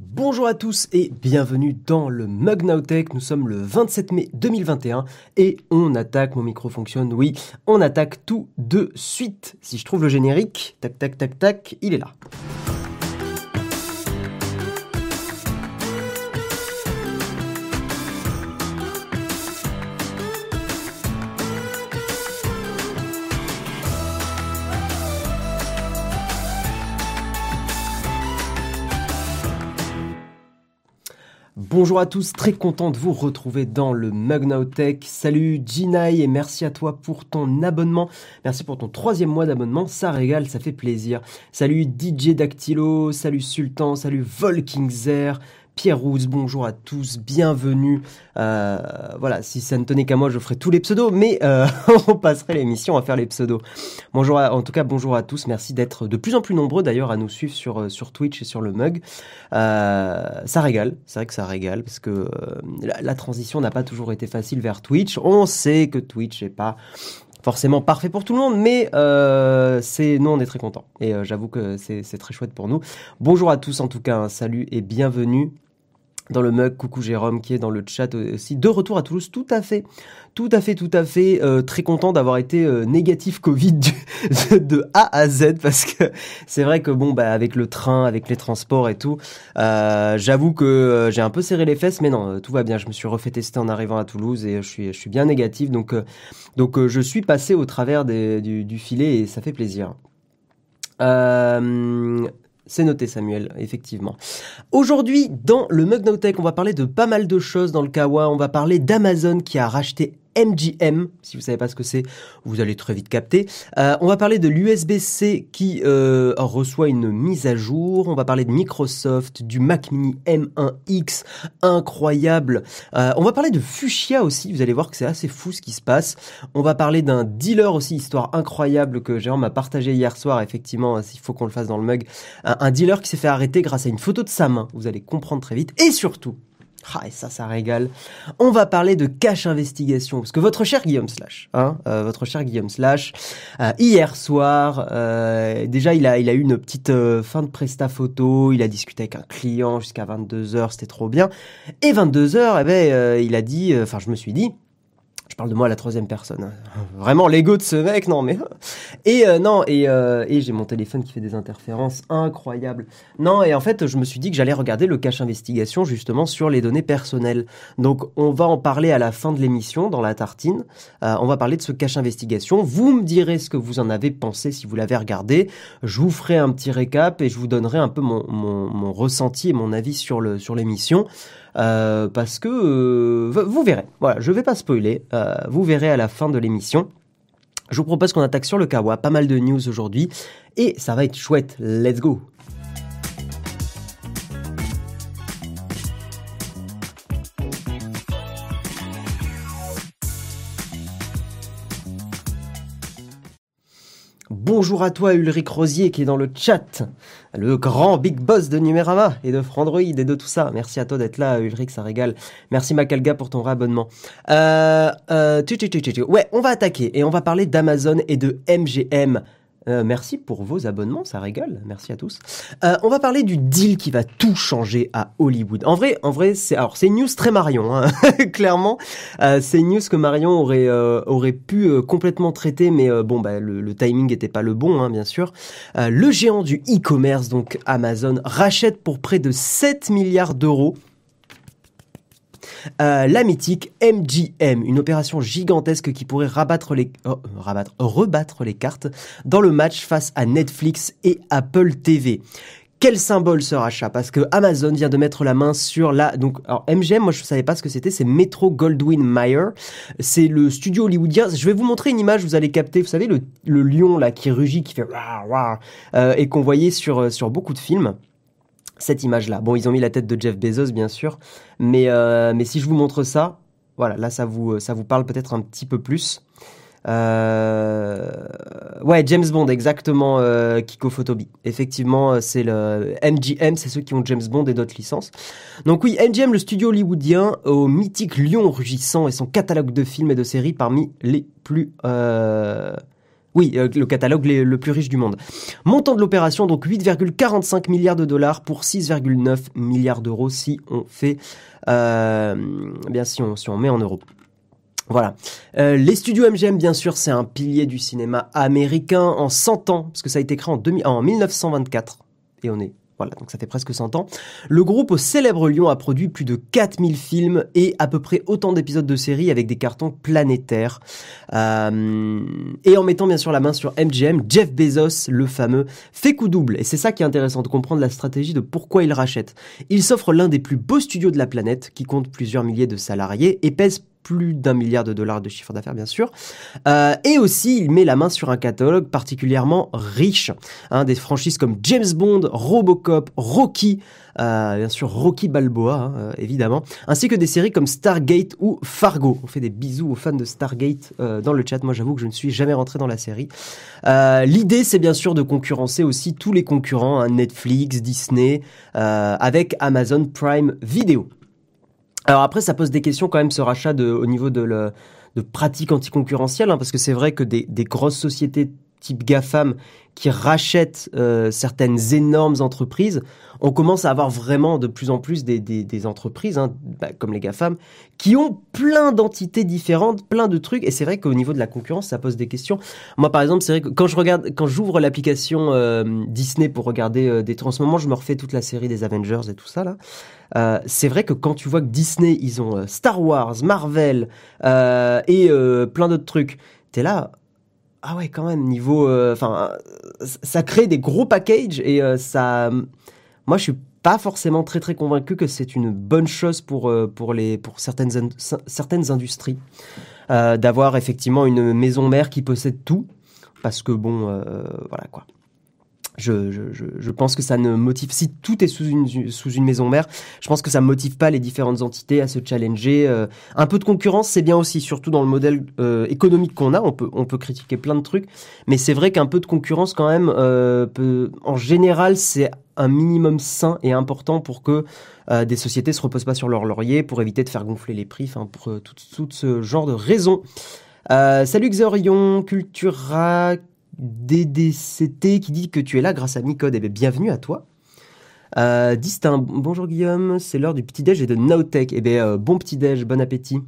Bonjour à tous et bienvenue dans le Mug Now Tech. Nous sommes le 27 mai 2021 et on attaque, mon micro fonctionne, oui, on attaque tout de suite. Si je trouve le générique, tac tac tac tac, il est là. Bonjour à tous, très content de vous retrouver dans le Mug Tech. Salut Ginai et merci à toi pour ton abonnement. Merci pour ton troisième mois d'abonnement, ça régale, ça fait plaisir. Salut DJ Dactylo, salut Sultan, salut Volkingzer, Pierre Rousse, bonjour à tous, bienvenue. Euh, voilà, si ça ne tenait qu'à moi, je ferais tous les pseudos, mais euh, on passerait l'émission à faire les pseudos. Bonjour, en tout cas, bonjour à tous. Merci d'être de plus en plus nombreux d'ailleurs à nous suivre sur euh, Twitch et sur le mug. ça régale, c'est vrai que ça régale parce que la, transition n'a pas toujours été facile vers Twitch. On sait que Twitch n'est pas forcément parfait pour tout le monde, mais c'est nous on est très contents et j'avoue que c'est très chouette pour nous. Bonjour à tous en tout cas, salut et bienvenue dans le mug. Coucou Jérôme qui est dans le chat aussi. De retour à Toulouse, tout à fait, tout à fait, tout à fait. Euh, très content d'avoir été euh, négatif Covid de A à Z parce que c'est vrai que bon, bah avec le train, avec les transports et tout, euh, j'avoue que j'ai un peu serré les fesses, mais non, tout va bien. Je me suis refait tester en arrivant à Toulouse et je suis, je suis bien négatif, donc donc je suis passé au travers des, du, du filet et ça fait plaisir. C'est noté Samuel, effectivement. Aujourd'hui, dans le Mug on va parler de pas mal de choses dans le Kawa. On va parler d'Amazon qui a racheté MGM. Si vous savez pas ce que c'est, vous allez très vite capter. Euh, on va parler de l'USB-C qui euh, reçoit une mise à jour. On va parler de Microsoft, du Mac Mini M1X, incroyable. Euh, on va parler de Fuchsia aussi. Vous allez voir que c'est assez fou ce qui se passe. On va parler d'un dealer aussi, histoire incroyable que Jérôme a partagé hier soir. Effectivement, s'il faut qu'on le fasse dans le mug, un dealer qui s'est fait arrêter grâce à une photo de sa main. Vous allez comprendre très vite. Et surtout, ah, et ça, ça régale. On va parler de cache investigation, parce que votre cher Guillaume Slash, hein, euh, votre cher Guillaume Slash, euh, hier soir, euh, déjà il a, il a eu une petite fin de presta photo, il a discuté avec un client jusqu'à 22h, c'était trop bien. Et 22h, eh ben, il a dit, enfin je me suis dit, je parle de moi à la troisième personne. Hein. Vraiment l'ego de ce mec, non mais et euh, non et, euh, et j'ai mon téléphone qui fait des interférences incroyables. Non et en fait je me suis dit que j'allais regarder le cache investigation justement sur les données personnelles. Donc on va en parler à la fin de l'émission dans la tartine. Euh, on va parler de ce cache investigation. Vous me direz ce que vous en avez pensé si vous l'avez regardé. Je vous ferai un petit récap et je vous donnerai un peu mon, mon, ressenti et mon avis sur l'émission. Euh, parce que euh, vous verrez. Voilà, je vais pas spoiler. Euh, vous verrez à la fin de l'émission. Je vous propose qu'on attaque sur le Kawa, pas mal de news aujourd'hui, et ça va être chouette. Let's go. Bonjour à toi Ulrich Rosier qui est dans le chat, le grand big boss de Numérama et de Frandroid et de tout ça. Merci à toi d'être là Ulrich, ça régale. Merci Macalga pour ton réabonnement. Euh, euh, ouais, on va attaquer et on va parler d'Amazon et de MGM. Euh, merci pour vos abonnements, ça régale. Merci à tous. Euh, on va parler du deal qui va tout changer à Hollywood. En vrai, en vrai, c'est alors c'est une news très Marion, hein. clairement. Euh, c'est une news que Marion aurait pu complètement traiter, mais bon, bah, le, timing n'était pas le bon, hein, bien sûr. le géant du e-commerce, donc Amazon, rachète pour près de 7 milliards d'euros euh, la mythique MGM, une opération gigantesque qui pourrait rabattre les, oh, rabattre, rebattre les cartes dans le match face à Netflix et Apple TV. Quel symbole ce rachat? Parce que Amazon vient de mettre la main sur la donc alors MGM, moi je savais pas ce que c'était, c'est Metro Goldwyn Mayer. C'est le studio hollywoodien. Je vais vous montrer une image, vous allez capter. Vous savez le, lion là qui rugit, qui fait euh, et qu'on voyait sur euh, sur beaucoup de films cette image-là. Bon, ils ont mis la tête de Jeff Bezos, bien sûr, mais, euh, mais si je vous montre ça, voilà, là, ça vous, ça vous parle peut-être un petit peu plus. Euh... Ouais, James Bond, exactement, euh, Kikophotobie. Effectivement, euh, c'est le MGM, c'est ceux qui ont James Bond et d'autres licences. Donc oui, MGM, le studio hollywoodien, au mythique lion rugissant et son catalogue de films et de séries parmi les plus... Oui, euh, le catalogue le, plus riche du monde. Montant de l'opération, donc 8,45 milliards de dollars pour 6,9 milliards d'euros si on fait, euh, bien si on, si met en euros. Voilà. Euh, les studios MGM, bien sûr, c'est un pilier du cinéma américain en 100 ans, parce que ça a été créé en, 2000 en 1924, et on est voilà, donc ça fait presque 100 ans. Le groupe au célèbre Lyon a produit plus de 4000 films et à peu près autant d'épisodes de séries avec des cartons planétaires. Euh, et en mettant bien sûr la main sur MGM, Jeff Bezos, le fameux, fait coup double. Et c'est ça qui est intéressant de comprendre la stratégie de pourquoi il rachète. Il s'offre l'un des plus beaux studios de la planète, qui compte plusieurs milliers de salariés et pèse plus d'un milliard de dollars de chiffre d'affaires bien sûr. Euh, et aussi, il met la main sur un catalogue particulièrement riche. Des franchises comme James Bond, Robocop, Rocky, euh, bien sûr Rocky Balboa, hein, euh, évidemment, ainsi que des séries comme Stargate ou Fargo. On fait des bisous aux fans de Stargate dans le chat. Moi, j'avoue que je ne suis jamais rentré dans la série. L'idée, c'est bien sûr de concurrencer aussi tous les concurrents, hein, Netflix, Disney, avec Amazon Prime Video. Alors après, ça pose des questions quand même ce rachat au niveau de, le, de pratiques anticoncurrentielles, hein, parce que c'est vrai que des, des, grosses sociétés type GAFAM qui rachètent euh, certaines énormes entreprises, on commence à avoir vraiment de plus en plus des, entreprises, hein, bah, comme les GAFAM, qui ont plein d'entités différentes, plein de trucs. Et c'est vrai qu'au niveau de la concurrence, ça pose des questions. Moi, par exemple, c'est vrai que quand je regarde, quand j'ouvre l'application euh, Disney pour regarder euh, des trucs, en ce moment, je me refais toute la série des Avengers et tout ça là. C'est vrai que quand tu vois que Disney, ils ont Star Wars, Marvel et plein d'autres trucs, t'es là. Ah ouais, quand même, niveau. Enfin, ça crée des gros packages et ça. Moi, je suis pas forcément très très convaincu que c'est une bonne chose pour, pour, les, pour certaines, certaines industries d'avoir effectivement une maison mère qui possède tout. Parce que bon, voilà quoi. Je, je, je, pense que ça ne motive. Si tout est sous une, sous une maison mère, je pense que ça motive pas les différentes entités à se challenger. Euh, un peu de concurrence, c'est bien aussi, surtout dans le modèle euh, économique qu'on a. On peut, on peut critiquer plein de trucs, mais c'est vrai qu'un peu de concurrence, quand même, euh, peut, en général, c'est un minimum sain et important pour que des sociétés se reposent pas sur leur laurier, pour éviter de faire gonfler les prix, enfin, pour tout, tout, ce genre de raisons. Salut Xorion, Cultura, DDCT qui dit que tu es là grâce à Micode. Eh bien, bienvenue à toi. Euh, Distinct, bonjour Guillaume, c'est l'heure du petit-déj et de Nowtech. Eh bien, euh, bon petit-déj, bon appétit.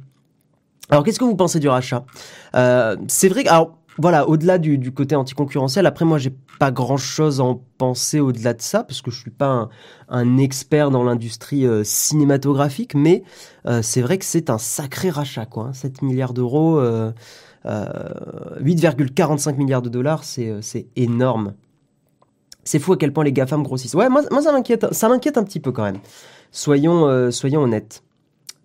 Alors, qu'est-ce que vous pensez du rachat? Euh, C'est vrai que, alors, voilà, au-delà du, côté anticoncurrentiel, après, moi, j'ai pas grand-chose à en penser au-delà de ça, parce que je suis pas un, expert dans l'industrie cinématographique, mais c'est vrai que c'est un sacré rachat, quoi. Hein, 7 milliards d'euros. Euh, 8,45 milliards de dollars, c'est énorme. C'est fou à quel point les GAFAM grossissent. Ouais, moi, ça m'inquiète, un petit peu quand même. Soyons, euh, soyons honnêtes.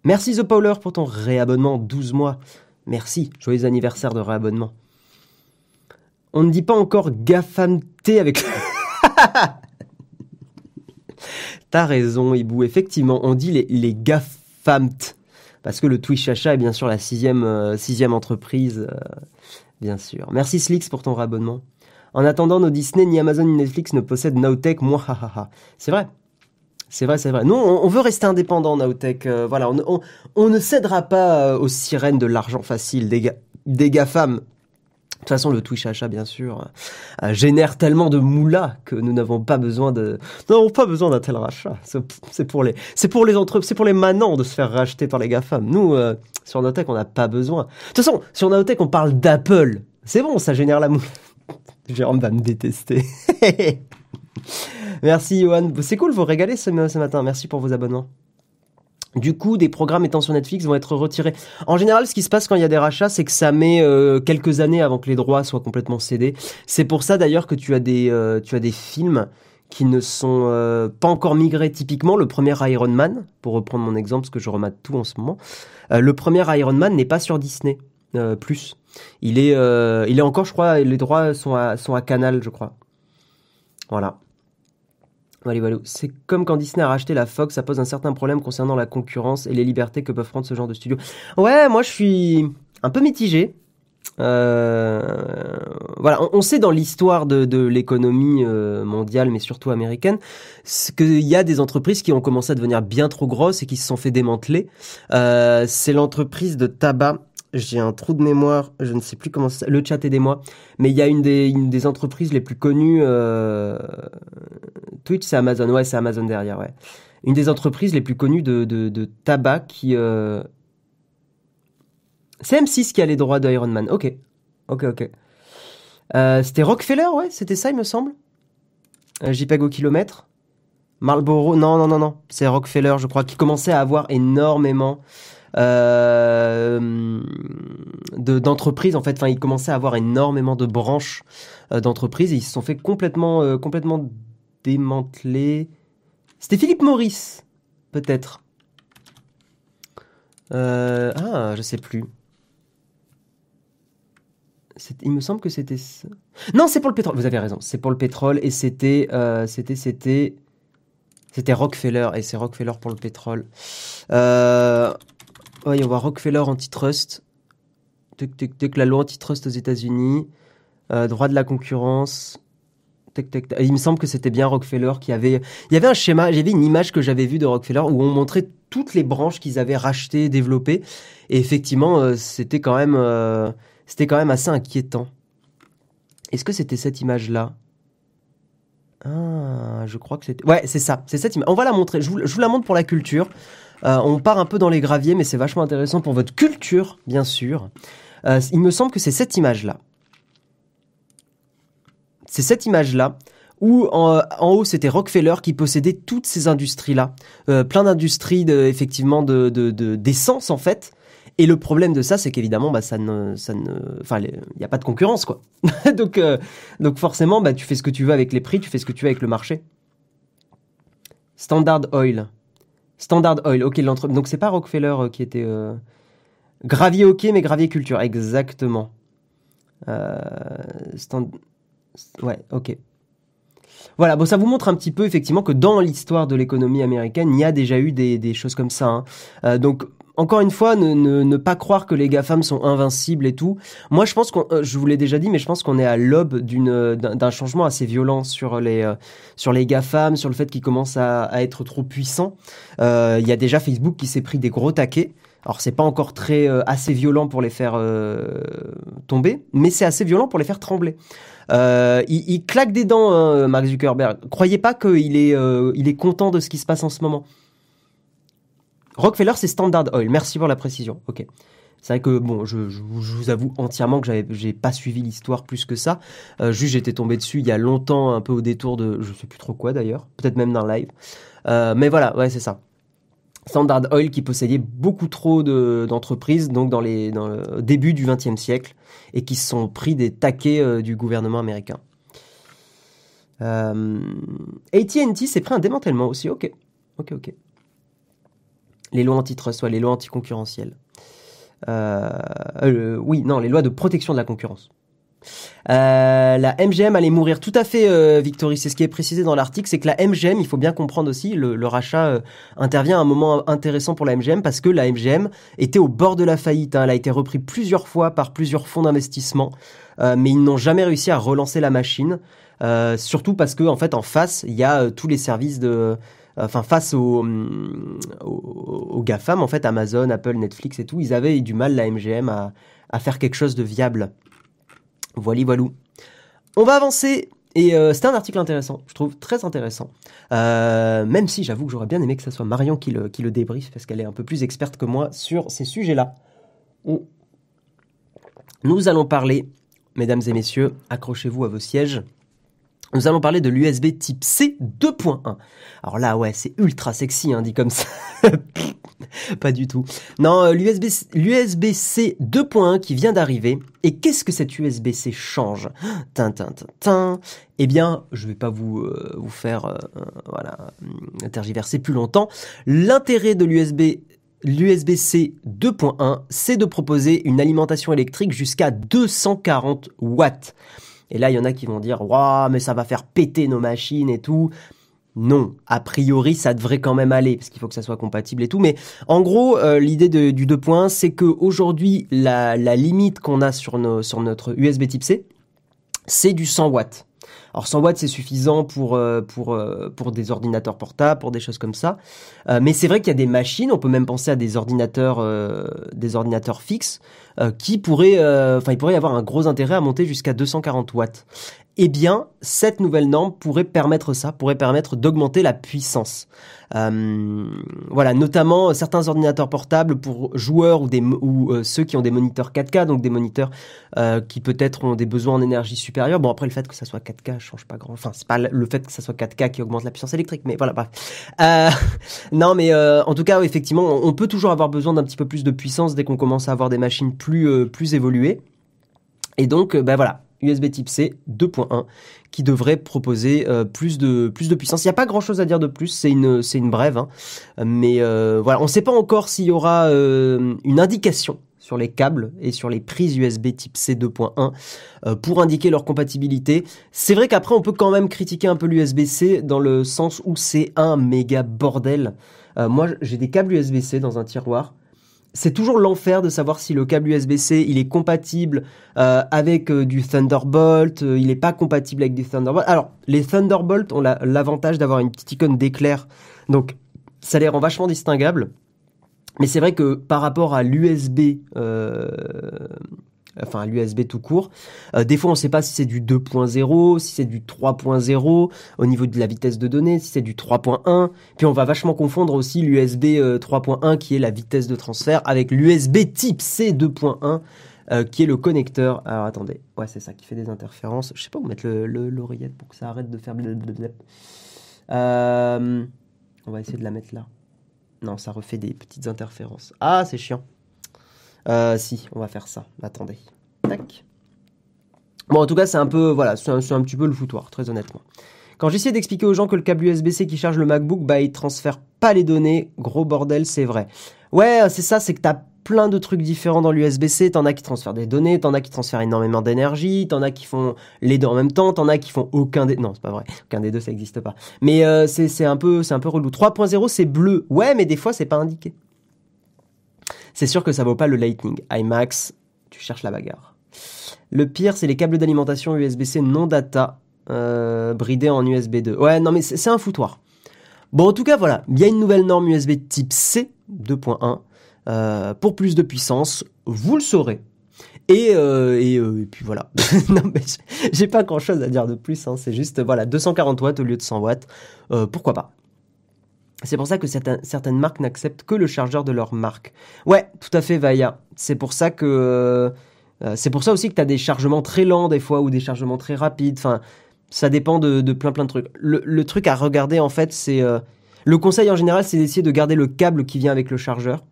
Merci The Powler pour ton réabonnement 12 mois. Merci, joyeux anniversaire de réabonnement. On ne dit pas encore GAFAMT avec... T'as raison, Ibou. Effectivement, on dit les, les GAFAMT parce que le Twitch Achat est bien sûr la sixième, euh, sixième entreprise, euh, bien sûr. Merci Slix pour ton rabonnement. En attendant, nos Disney, ni Amazon, ni Netflix ne possèdent Nowtech, moi, C'est vrai. C'est vrai, c'est vrai. Nous, on, veut rester indépendant, Nowtech. Euh, voilà, on, ne cédera pas aux sirènes de l'argent facile, des, ga des GAFAM. De toute façon, le Twitch achat, bien sûr, euh, génère tellement de moula que nous n'avons pas besoin de, n'avons pas besoin d'un tel rachat. C'est pour les, c'est pour les entreprises, c'est pour les manants de se faire racheter par les GAFAM. Nous, euh, sur Notech, on n'a pas besoin. De toute façon, sur Notech, on parle d'Apple. C'est bon, ça génère la moula. Jérôme va me détester. Merci, Johan. C'est cool, vous régalez ce matin. Merci pour vos abonnements. Du coup, des programmes étant sur Netflix vont être retirés. En général, ce qui se passe quand il y a des rachats, c'est que ça met euh, quelques années avant que les droits soient complètement cédés. C'est pour ça d'ailleurs que tu as des euh, tu as des films qui ne sont euh, pas encore migrés. Typiquement, le premier Iron Man, pour reprendre mon exemple, parce que je remate tout en ce moment, le premier Iron Man n'est pas sur Disney plus. Il est il est encore, je crois, les droits sont à sont à Canal, je crois. Voilà. C'est comme quand Disney a racheté la Fox, ça pose un certain problème concernant la concurrence et les libertés que peuvent prendre ce genre de studio. Ouais, moi je suis un peu mitigé. Euh, voilà, on, sait dans l'histoire de, l'économie euh, mondiale, mais surtout américaine, qu'il y a des entreprises qui ont commencé à devenir bien trop grosses et qui se sont fait démanteler. Euh, c'est l'entreprise de tabac j'ai un trou de mémoire, je ne sais plus comment ça, le chat aidez-moi, mais il y a une des, entreprises les plus connues, Twitch c'est Amazon, ouais c'est Amazon derrière, ouais. Une des entreprises les plus connues de, tabac qui... Euh... C'est M6 qui a les droits d'Iron Man, ok, ok, ok. Euh, c'était Rockefeller, ouais, c'était ça il me semble. Euh, JPEG au kilomètre. Marlboro, non, non, non, non, c'est Rockefeller, je crois, qui commençait à avoir énormément d'entreprises. en fait, enfin, ils commençaient à avoir énormément de branches d'entreprises ils se sont fait complètement, complètement démanteler. C'était Philippe Maurice, peut-être. Euh, ah, je sais plus. Il me semble que c'était. Non, c'est pour le pétrole. Vous avez raison. C'est pour le pétrole et c'était, euh, c'était, c'était, c'était Rockefeller et c'est Rockefeller pour le pétrole. Euh, ouais, on voit Rockefeller antitrust. Tic, tic, tic, la loi antitrust aux États-Unis. Euh, droit de la concurrence. Il me semble que c'était bien Rockefeller qui avait. Il y avait un schéma. J'avais une image que j'avais vue de Rockefeller où on montrait toutes les branches qu'ils avaient rachetées, développées. Et effectivement, euh, c'était quand même. Euh, c'était quand même assez inquiétant. Est-ce que c'était cette image-là? Ah, je crois que c'était... Ouais, c'est ça, c'est cette image. On va la montrer, je vous, la montre pour la culture. Euh, on part un peu dans les graviers, mais c'est vachement intéressant pour votre culture, bien sûr. Il me semble que c'est cette image-là. C'est cette image-là où en, haut c'était Rockefeller qui possédait toutes ces industries-là, euh, plein d'industries effectivement de d'essence en fait, et le problème de ça, c'est qu'évidemment, bah, ça ça ne, enfin, il n'y a pas de concurrence, quoi. donc, euh, donc forcément, bah, tu fais ce que tu veux avec les prix, tu fais ce que tu veux avec le marché. Standard Oil. Standard Oil, ok. Donc c'est pas Rockefeller euh, qui était gravier, ok, mais gravier culture, exactement. Euh... Stand... Ouais, ok. Voilà, bon, ça vous montre un petit peu effectivement que dans l'histoire de l'économie américaine, il y a déjà eu des, des choses comme ça. Hein. Euh, donc encore une fois, ne, pas croire que les GAFAM sont invincibles et tout. Moi, je pense qu'on, euh, je vous l'ai déjà dit, mais je pense qu'on est à l'aube d'une, d'un changement assez violent sur les, euh, sur les GAFAM, sur le fait qu'ils commencent à, être trop puissants. Il y a déjà Facebook qui s'est pris des gros taquets. Alors c'est pas encore très assez violent pour les faire tomber, mais c'est assez violent pour les faire trembler. il, il, claque des dents, hein, Mark Zuckerberg. Croyez pas qu'il est, il est content de ce qui se passe en ce moment. Rockefeller, c'est Standard Oil. Merci pour la précision. Ok. C'est vrai que bon, je, vous avoue entièrement que j'ai pas suivi l'histoire plus que ça. Euh, juste, j'étais tombé dessus il y a longtemps, un peu au détour de, je sais plus trop quoi d'ailleurs, peut-être même d'un live. Euh, mais voilà, ouais, c'est ça. Standard Oil qui possédait beaucoup trop d'entreprises, donc dans le début du XXe siècle, et qui se sont pris des taquets euh, du gouvernement américain. Euh, AT&T s'est pris un démantèlement aussi. Ok, ok, ok. Les lois antitrust, soit les lois anticoncurrentielles. Euh, oui, non, les lois de protection de la concurrence. Euh, la MGM allait mourir tout à fait, euh, Victory. C'est ce qui est précisé dans l'article, c'est que la MGM, il faut bien comprendre aussi, le, rachat euh, intervient à un moment intéressant pour la MGM parce que la MGM était au bord de la faillite. Hein. Elle a été reprise plusieurs fois par plusieurs fonds d'investissement, mais ils n'ont jamais réussi à relancer la machine. surtout parce que en fait, en face, il y a tous les services de enfin face aux, aux, GAFAM, en fait, Amazon, Apple, Netflix et tout, ils avaient du mal, la MGM, à faire quelque chose de viable. Voilà, voilou. On va avancer. Et euh, c'était un article intéressant, je trouve très intéressant. Euh, même si j'avoue que j'aurais bien aimé que ce soit Marion qui le, qui parce qu'elle est un peu plus experte que moi sur ces sujets-là. Nous allons parler, mesdames et messieurs, accrochez-vous à vos sièges, nous allons parler de l'USB type C 2.1. Alors là, ouais, c'est ultra sexy, hein, dit comme ça. Pas du tout. Non, l'USB, euh, l'USB-C 2.1 qui vient d'arriver. Et qu'est-ce que cette USB-C change? Tintin, tin, Eh bien, je vais pas vous, euh, vous faire euh, voilà, tergiverser plus longtemps. L'intérêt de l'USB L'USB-C 2.1, c'est de proposer une alimentation électrique jusqu'à 240 watts. Et là, il y en a qui vont dire, waouh, mais ça va faire péter nos machines et tout. Non, a priori, ça devrait quand même aller parce qu'il faut que ça soit compatible et tout. Mais en gros, euh, l'idée du 2 points, c'est que aujourd'hui, la, limite qu'on a sur, notre USB Type C, c'est du 100 watts. Alors 100 watts c'est suffisant pour pour pour des ordinateurs portables, pour des choses comme ça. mais c'est vrai qu'il y a des machines, on peut même penser à des ordinateurs des ordinateurs fixes qui pourraient enfin il pourrait y avoir un gros intérêt à monter jusqu'à 240 watts eh bien, cette nouvelle norme pourrait permettre ça, pourrait permettre d'augmenter la puissance. Euh, voilà, notamment euh, certains ordinateurs portables pour joueurs ou, euh, ceux qui ont des moniteurs 4K, donc des moniteurs qui peut-être ont des besoins en énergie supérieure. Bon, après le fait que ça soit 4K change pas grand. Enfin, c'est pas le fait que ça soit 4K qui augmente la puissance électrique, mais voilà, bref. non, mais en tout cas, effectivement, on peut toujours avoir besoin d'un petit peu plus de puissance dès qu'on commence à avoir des machines plus plus évoluées. Et donc, ben voilà, USB Type C 2.1 qui devrait proposer euh, plus de plus de puissance. Il n'y a pas grand chose à dire de plus, c'est une une brève, hein. mais euh, voilà, on ne sait pas encore s'il y aura euh, une indication sur les câbles et sur les prises USB Type C 2.1 pour indiquer leur compatibilité. C'est vrai qu'après on peut quand même critiquer un peu l'USB-C dans le sens où c'est un méga bordel. moi j'ai des câbles USB-C dans un tiroir c'est toujours l'enfer de savoir si le câble USB-C il est compatible euh, avec euh, du Thunderbolt, euh, il n'est pas compatible avec du Thunderbolt. Alors, les Thunderbolt ont l'avantage d'avoir une petite icône d'éclair, donc ça les rend vachement distinguables. Mais c'est vrai que par rapport à l'USB enfin l'USB tout court. Euh, des fois, on ne sait pas si c'est du 2.0, si c'est du 3.0 au niveau de la vitesse de données, si c'est du 3.1. Puis on va vachement confondre aussi l'USB 3.1 euh, qui est la vitesse de transfert avec l'USB type C 2.1 euh, qui est le connecteur. Alors attendez, ouais c'est ça qui fait des interférences. Je sais pas où mettre l'oreillette le, pour que ça arrête de faire Euh, on va essayer de la mettre là. Non, ça refait des petites interférences. Ah, c'est chiant. Euh, si, on va faire ça. Attendez. Tac. Bon, en tout cas, c'est un peu, voilà, c'est un, petit peu le foutoir, très honnêtement. Quand j'essaie d'expliquer aux gens que le câble USB-C qui charge le MacBook, bah, il transfère pas les données. Gros bordel, c'est vrai. Ouais, c'est ça, c'est que t'as plein de trucs différents dans l'USB-C. T'en as qui transfèrent des données, t'en as qui transfèrent énormément d'énergie, t'en as qui font les deux en même temps, t'en as qui font aucun des... Non, c'est pas vrai. Aucun des deux, ça n'existe pas. Mais euh, c'est un peu, c'est un peu relou. 3.0, c'est bleu. Ouais, mais des fois, c'est pas indiqué. C'est sûr que ça vaut pas le Lightning. iMax, tu cherches la bagarre. Le pire, c'est les câbles d'alimentation USB-C non data euh, bridés en USB 2. Ouais, non mais c'est un foutoir. Bon, en tout cas, voilà, il y a une nouvelle norme USB type C 2.1 euh, pour plus de puissance. Vous le saurez. Et, euh, et, puis voilà. non mais j'ai pas grand chose à dire de plus. Hein. C'est juste voilà 240 watts au lieu de 100 watts. pourquoi pas c'est pour ça que certaines, marques n'acceptent que le chargeur de leur marque. Ouais, tout à fait, Vaya. C'est pour ça que euh, c'est pour ça aussi que tu as des chargements très lents des fois ou des chargements très rapides. Enfin, ça dépend de, plein plein de trucs. Le, truc à regarder en fait, c'est euh, le conseil en général, c'est d'essayer de garder le câble qui vient avec le chargeur.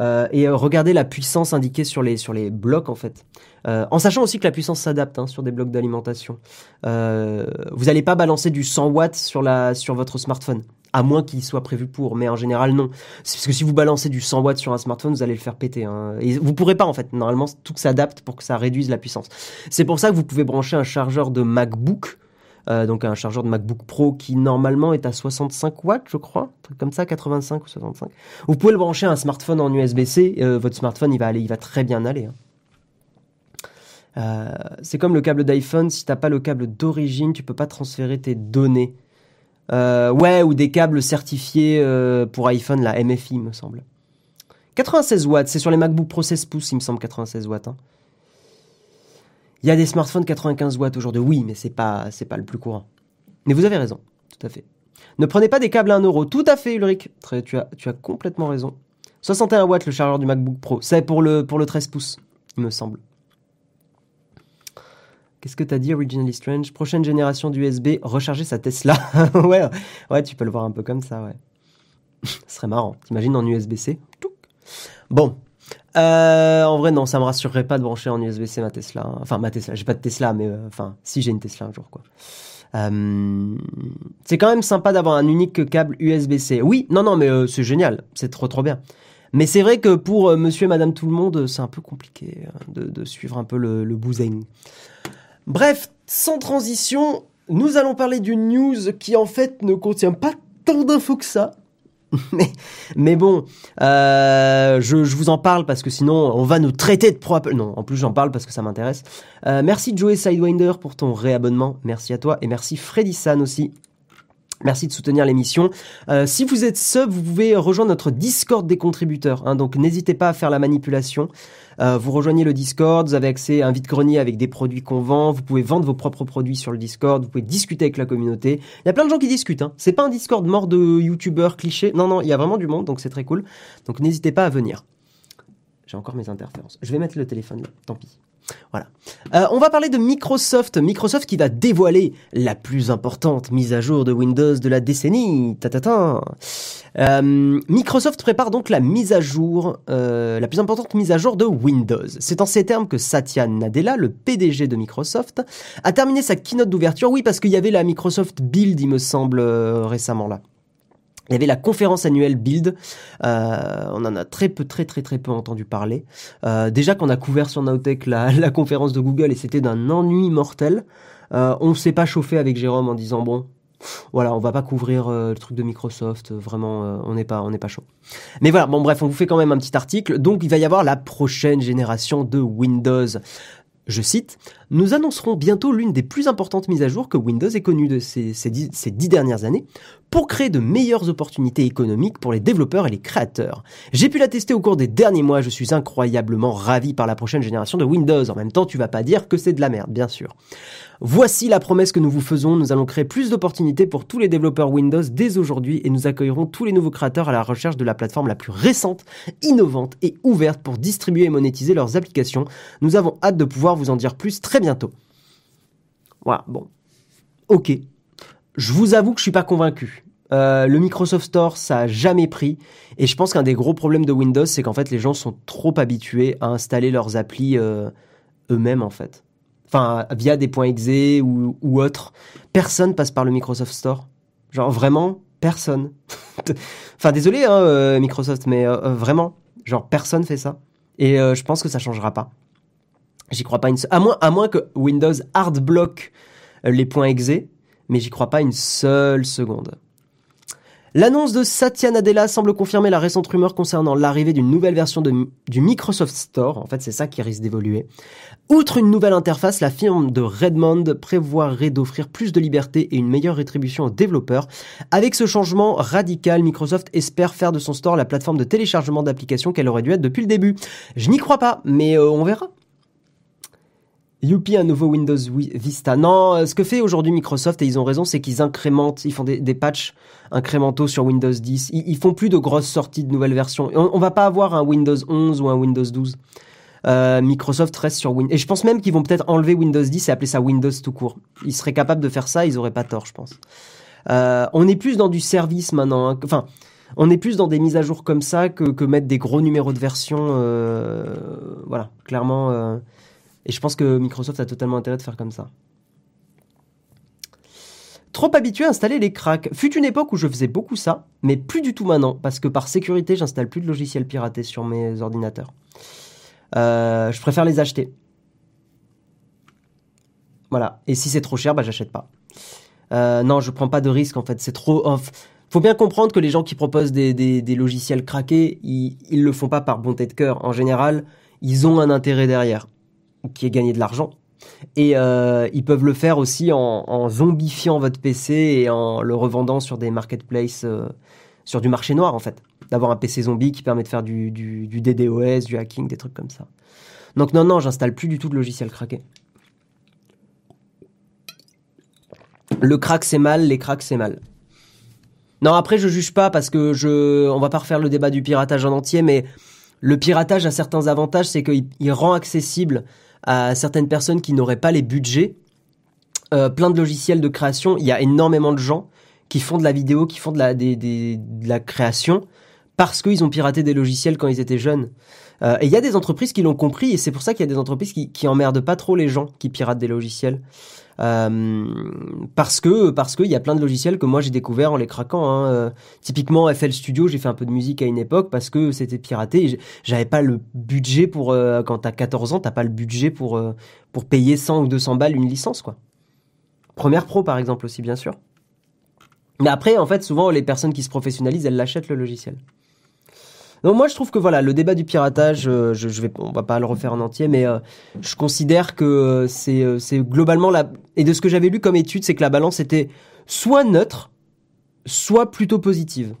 Euh, et regarder la puissance indiquée sur les, sur les blocs en fait. en sachant aussi que la puissance s'adapte hein, sur des blocs d'alimentation. vous n'allez pas balancer du 100 watts sur, la, sur votre smartphone à moins qu'il soit prévu pour, mais en général non. Parce que si vous balancez du 100 watts sur un smartphone, vous allez le faire péter. Hein. Et vous pourrez pas en fait. Normalement, tout s'adapte pour que ça réduise la puissance. C'est pour ça que vous pouvez brancher un chargeur de MacBook. Euh, donc un chargeur de MacBook Pro qui normalement est à 65 watts, je crois, un truc comme ça, 85 ou 65. Vous pouvez le brancher à un smartphone en USB-C. Euh, votre smartphone, il va aller, il va très bien aller. Hein. Euh, c'est comme le câble d'iPhone, si t'as pas le câble d'origine, tu peux pas transférer tes données. Euh, ouais, ou des câbles certifiés euh, pour iPhone, la MFI, me semble. 96 watts, c'est sur les MacBook Pro 16 pouces, il me semble, 96 watts. Hein. Il y a des smartphones 95 watts aujourd'hui, oui, mais c'est pas, c'est pas le plus courant. Mais vous avez raison, tout à fait. Ne prenez pas des câbles à 1 euro, tout à fait, Ulrich. Tu, as, tu as complètement raison. 61 watts le chargeur du MacBook Pro, c'est pour le, pour le 13 pouces, il me semble. Qu'est-ce que t'as dit, Originally Strange? Prochaine génération d'USB, recharger sa Tesla. ouais, ouais, tu peux le voir un peu comme ça, ouais. Ce serait marrant. T'imagines en USB-C Bon. Euh, en vrai, non, ça me rassurerait pas de brancher en USB-C ma Tesla. Hein. Enfin, ma Tesla. J'ai pas de Tesla, mais euh, enfin, si j'ai une Tesla un jour, quoi. Euh, c'est quand même sympa d'avoir un unique câble USB-C. Oui, non, non, mais c'est génial. C'est trop, trop bien. Mais c'est vrai que pour monsieur et madame tout le monde, c'est un peu compliqué de, suivre un peu le, le Bref, sans transition, nous allons parler d'une news qui en fait ne contient pas tant d'infos que ça. mais, bon, euh, je, vous en parle parce que sinon on va nous traiter de pro. Non, en plus j'en parle parce que ça m'intéresse. Euh, merci Joey Sidewinder pour ton réabonnement. Merci à toi et merci Freddy San aussi Merci de soutenir l'émission. Euh, si vous êtes sub, vous pouvez rejoindre notre Discord des contributeurs. Hein, donc n'hésitez pas à faire la manipulation. Euh, vous rejoignez le Discord, vous avez accès à un vide-grenier avec des produits qu'on vend. Vous pouvez vendre vos propres produits sur le Discord. Vous pouvez discuter avec la communauté. Il y a plein de gens qui discutent. Hein. C'est pas un Discord mort de youtubeurs clichés. Non, non, il y a vraiment du monde, donc c'est très cool. Donc n'hésitez pas à venir. J'ai encore mes interférences. Je vais mettre le téléphone là. Tant pis. Voilà. Euh, on va parler de Microsoft. Microsoft qui va dévoiler la plus importante mise à jour de Windows de la décennie. Ta, euh, Microsoft prépare donc la mise à jour, euh, la plus importante mise à jour de Windows. C'est en ces termes que Satya Nadella, le PDG de Microsoft, a terminé sa keynote d'ouverture. Oui, parce qu'il y avait la Microsoft Build, il me semble, récemment là. Il y avait la conférence annuelle Build. Euh, on en a très peu, très très très peu entendu parler. Euh, déjà qu'on a couvert sur Nowtech la, conférence de Google et c'était d'un ennui mortel. Euh, on s'est pas chauffé avec Jérôme en disant bon, voilà, on va pas couvrir euh, le truc de Microsoft. Vraiment, euh, on n'est pas, on n'est pas chaud. Mais voilà, bon bref, on vous fait quand même un petit article. Donc il va y avoir la prochaine génération de Windows. Je cite, Nous annoncerons bientôt l'une des plus importantes mises à jour que Windows ait connues de ces, ces, dix, dernières années pour créer de meilleures opportunités économiques pour les développeurs et les créateurs. J'ai pu la tester au cours des derniers mois, je suis incroyablement ravi par la prochaine génération de Windows. En même temps, tu vas pas dire que c'est de la merde, bien sûr. Voici la promesse que nous vous faisons, nous allons créer plus d'opportunités pour tous les développeurs Windows dès aujourd'hui et nous accueillerons tous les nouveaux créateurs à la recherche de la plateforme la plus récente, innovante et ouverte pour distribuer et monétiser leurs applications. Nous avons hâte de pouvoir vous en dire plus très bientôt. Voilà, bon. Ok. Je vous avoue que je suis pas convaincu. Euh, le Microsoft Store, ça a jamais pris. Et je pense qu'un des gros problèmes de Windows, c'est qu'en fait, les gens sont trop habitués à installer leurs applis euh, eux-mêmes, en fait enfin via des points exe ou, ou autre. Personne passe par le Microsoft Store. Genre vraiment personne. enfin désolé hein, euh, Microsoft, mais euh, euh, vraiment, genre personne fait ça. Et je pense que ça changera pas. J'y crois pas une à moins à moins que Windows hard block les points exe, mais j'y crois pas une seule seconde. L'annonce de Satya Nadella semble confirmer la récente rumeur concernant l'arrivée d'une nouvelle version du Microsoft Store. En fait, c'est ça qui risque d'évoluer. Outre une nouvelle interface, la firme de Redmond prévoirait d'offrir plus de liberté et une meilleure rétribution aux développeurs. Avec ce changement radical, Microsoft espère faire de son store la plateforme de téléchargement d'applications qu'elle aurait dû être depuis le début. Je n'y crois pas, mais euh, on verra. Youpi, un nouveau Windows Vista. Non, euh, ce que fait aujourd'hui Microsoft, et ils ont raison, c'est qu'ils incrémentent, ils font des, patchs incrémentaux sur Windows 10. Ils, font plus de grosses sorties de nouvelles versions. On, on va pas avoir un Windows 11 ou un Windows 12. Euh, Microsoft reste sur Windows. Et je pense même qu'ils vont peut-être enlever Windows 10 et appeler ça Windows tout court. Ils seraient capables de faire ça, ils auraient pas tort, je pense. Euh, on est plus dans du service maintenant. Hein. Enfin, on est plus dans des mises à jour comme ça que, mettre des gros numéros de version. Voilà, clairement. Et je pense que Microsoft a totalement intérêt de faire comme ça. Trop habitué à installer les cracks. Fut une époque où je faisais beaucoup ça, mais plus du tout maintenant, parce que par sécurité, j'installe plus de logiciels piratés sur mes ordinateurs. Euh, je préfère les acheter. Voilà. Et si c'est trop cher, bah j'achète pas. Euh, non, je prends pas de risque en fait. C'est trop. Faut bien comprendre que les gens qui proposent des, logiciels craqués, ils, ils le font pas par bonté de cœur. En général, ils ont un intérêt derrière qui est gagner de l'argent. Et euh, ils peuvent le faire aussi en, zombifiant votre PC et en le revendant sur des marketplaces, euh, sur du marché noir en fait. D'avoir un PC zombie qui permet de faire du, DDoS, du hacking, des trucs comme ça. Donc non, non, j'installe plus du tout de logiciel craqué. Le crack c'est mal, les cracks c'est mal. Non, après je juge pas parce que je, on va pas refaire le débat du piratage en entier, mais le piratage a certains avantages, c'est qu'il rend accessible à certaines personnes qui n'auraient pas les budgets euh, plein de logiciels de création. Il y a énormément de gens qui font de la vidéo, qui font de la, création parce qu'ils ont piraté des logiciels quand ils étaient jeunes. Euh, et il y a des entreprises qui l'ont compris et c'est pour ça qu'il y a des entreprises qui emmerdent pas trop les gens qui piratent des logiciels. Euh, parce que parce qu'il y a plein de logiciels que moi j'ai découvert en les craquant. Hein. Euh, typiquement FL Studio, j'ai fait un peu de musique à une époque parce que c'était piraté. J'avais pas le budget pour euh, quand t'as 14 ans, t'as pas le budget pour pour payer 100 ou 200 balles une licence quoi. Première Pro par exemple aussi bien sûr. Mais après, en fait, souvent, les personnes qui se professionnalisent, elles l'achètent le logiciel. Donc moi, je trouve que voilà, le débat du piratage, euh, je, je on va pas le refaire en entier, mais euh, je considère que euh, c'est, globalement la, et de ce que j'avais lu comme étude, c'est que la balance était soit neutre, soit plutôt positive.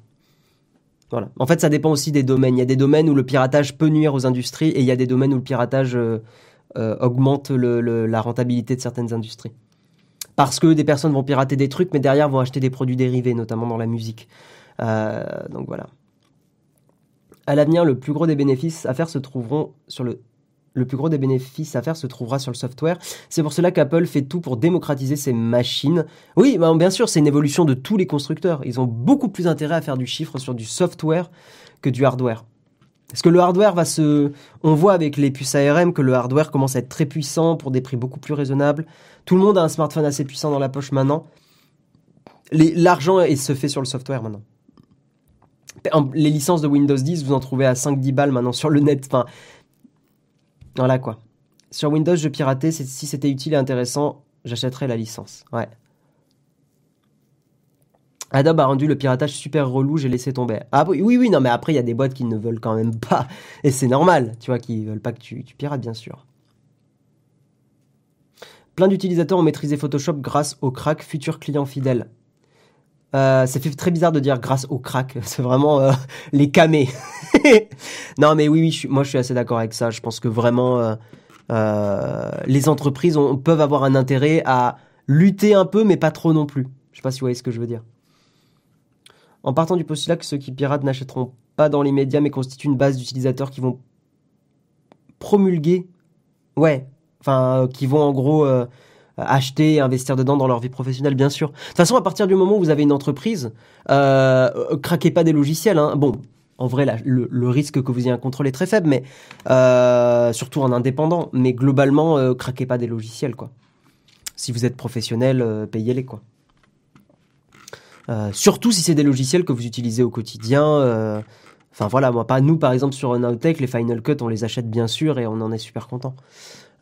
Voilà. En fait, ça dépend aussi des domaines. Il y a des domaines où le piratage peut nuire aux industries et il y a des domaines où le piratage augmente la rentabilité de certaines industries. Parce que des personnes vont pirater des trucs, mais derrière vont acheter des produits dérivés, notamment dans la musique. donc voilà. À l'avenir, le plus gros des bénéfices à faire se trouveront sur le le plus gros des bénéfices à faire se trouvera sur le software. C'est pour cela qu'Apple fait tout pour démocratiser ses machines. Oui, ben, bien sûr, c'est une évolution de tous les constructeurs. Ils ont beaucoup plus intérêt à faire du chiffre sur du software que du hardware. Est-ce que le hardware va se... On voit avec les puces ARM que le hardware commence à être très puissant pour des prix beaucoup plus raisonnables. Tout le monde a un smartphone assez puissant dans la poche maintenant. L'argent se fait sur le software maintenant les licences de Windows 10, vous en trouvez à 5-10 balles maintenant sur le net. Enfin, voilà quoi. Sur Windows, je piratais. Si c'était utile et intéressant, j'achèterais la licence. Ouais. Adobe a rendu le piratage super relou, j'ai laissé tomber. Ah oui, oui, oui, non, mais après, il y a des boîtes qui ne veulent quand même pas. Et c'est normal, tu vois, qui veulent pas que tu, tu pirates, bien sûr. Plein d'utilisateurs ont maîtrisé Photoshop grâce au crack futur client fidèle. Euh, ça fait très bizarre de dire grâce au crack. C'est vraiment euh, les camés. non, mais oui, moi je suis assez d'accord avec ça. Je pense que vraiment euh, les entreprises peuvent avoir un intérêt à lutter un peu, mais pas trop non plus. Je sais pas si vous voyez ce que je veux dire. En partant du postulat que ceux qui piratent n'achèteront pas dans les médias, mais constituent une base d'utilisateurs qui vont promulguer, ouais, enfin, qui vont en gros acheter, investir dedans dans leur vie professionnelle, bien sûr. De toute façon, à partir du moment où vous avez une entreprise, euh, craquez pas des logiciels. Hein. Bon, en vrai, le, risque que vous ayez un contrôle est très faible, mais euh, surtout en indépendant. Mais globalement, euh, craquez pas des logiciels, quoi. Si vous êtes professionnel, euh, payez-les, quoi. Euh, surtout si c'est des logiciels que vous utilisez au quotidien. Enfin voilà, moi pas nous par exemple sur Nowtech, les Final Cut, on les achète bien sûr et on en est super content.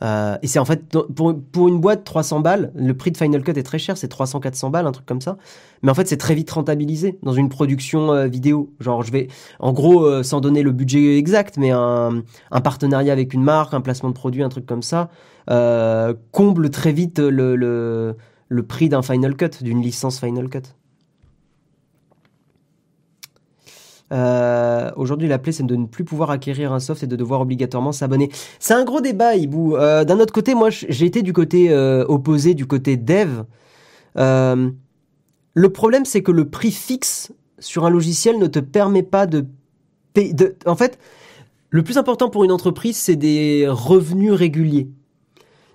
Euh, et c'est en fait, pour, pour, une boîte 300 balles, le prix de Final Cut est très cher, c'est 300-400 balles, un truc comme ça. Mais en fait, c'est très vite rentabilisé dans une production euh, vidéo. Genre, je vais, en gros, euh, sans donner le budget exact, mais un, un, partenariat avec une marque, un placement de produit, un truc comme ça, comble très vite le, le, le prix d'un Final Cut, d'une licence Final Cut. Euh, Aujourd'hui, la plaie, c'est de ne plus pouvoir acquérir un soft et de devoir obligatoirement s'abonner. C'est un gros débat, Ibou. Euh, D'un autre côté, moi, j'ai été du côté euh, opposé, du côté dev. Euh, le problème, c'est que le prix fixe sur un logiciel ne te permet pas de payer. De, en fait, le plus important pour une entreprise, c'est des revenus réguliers.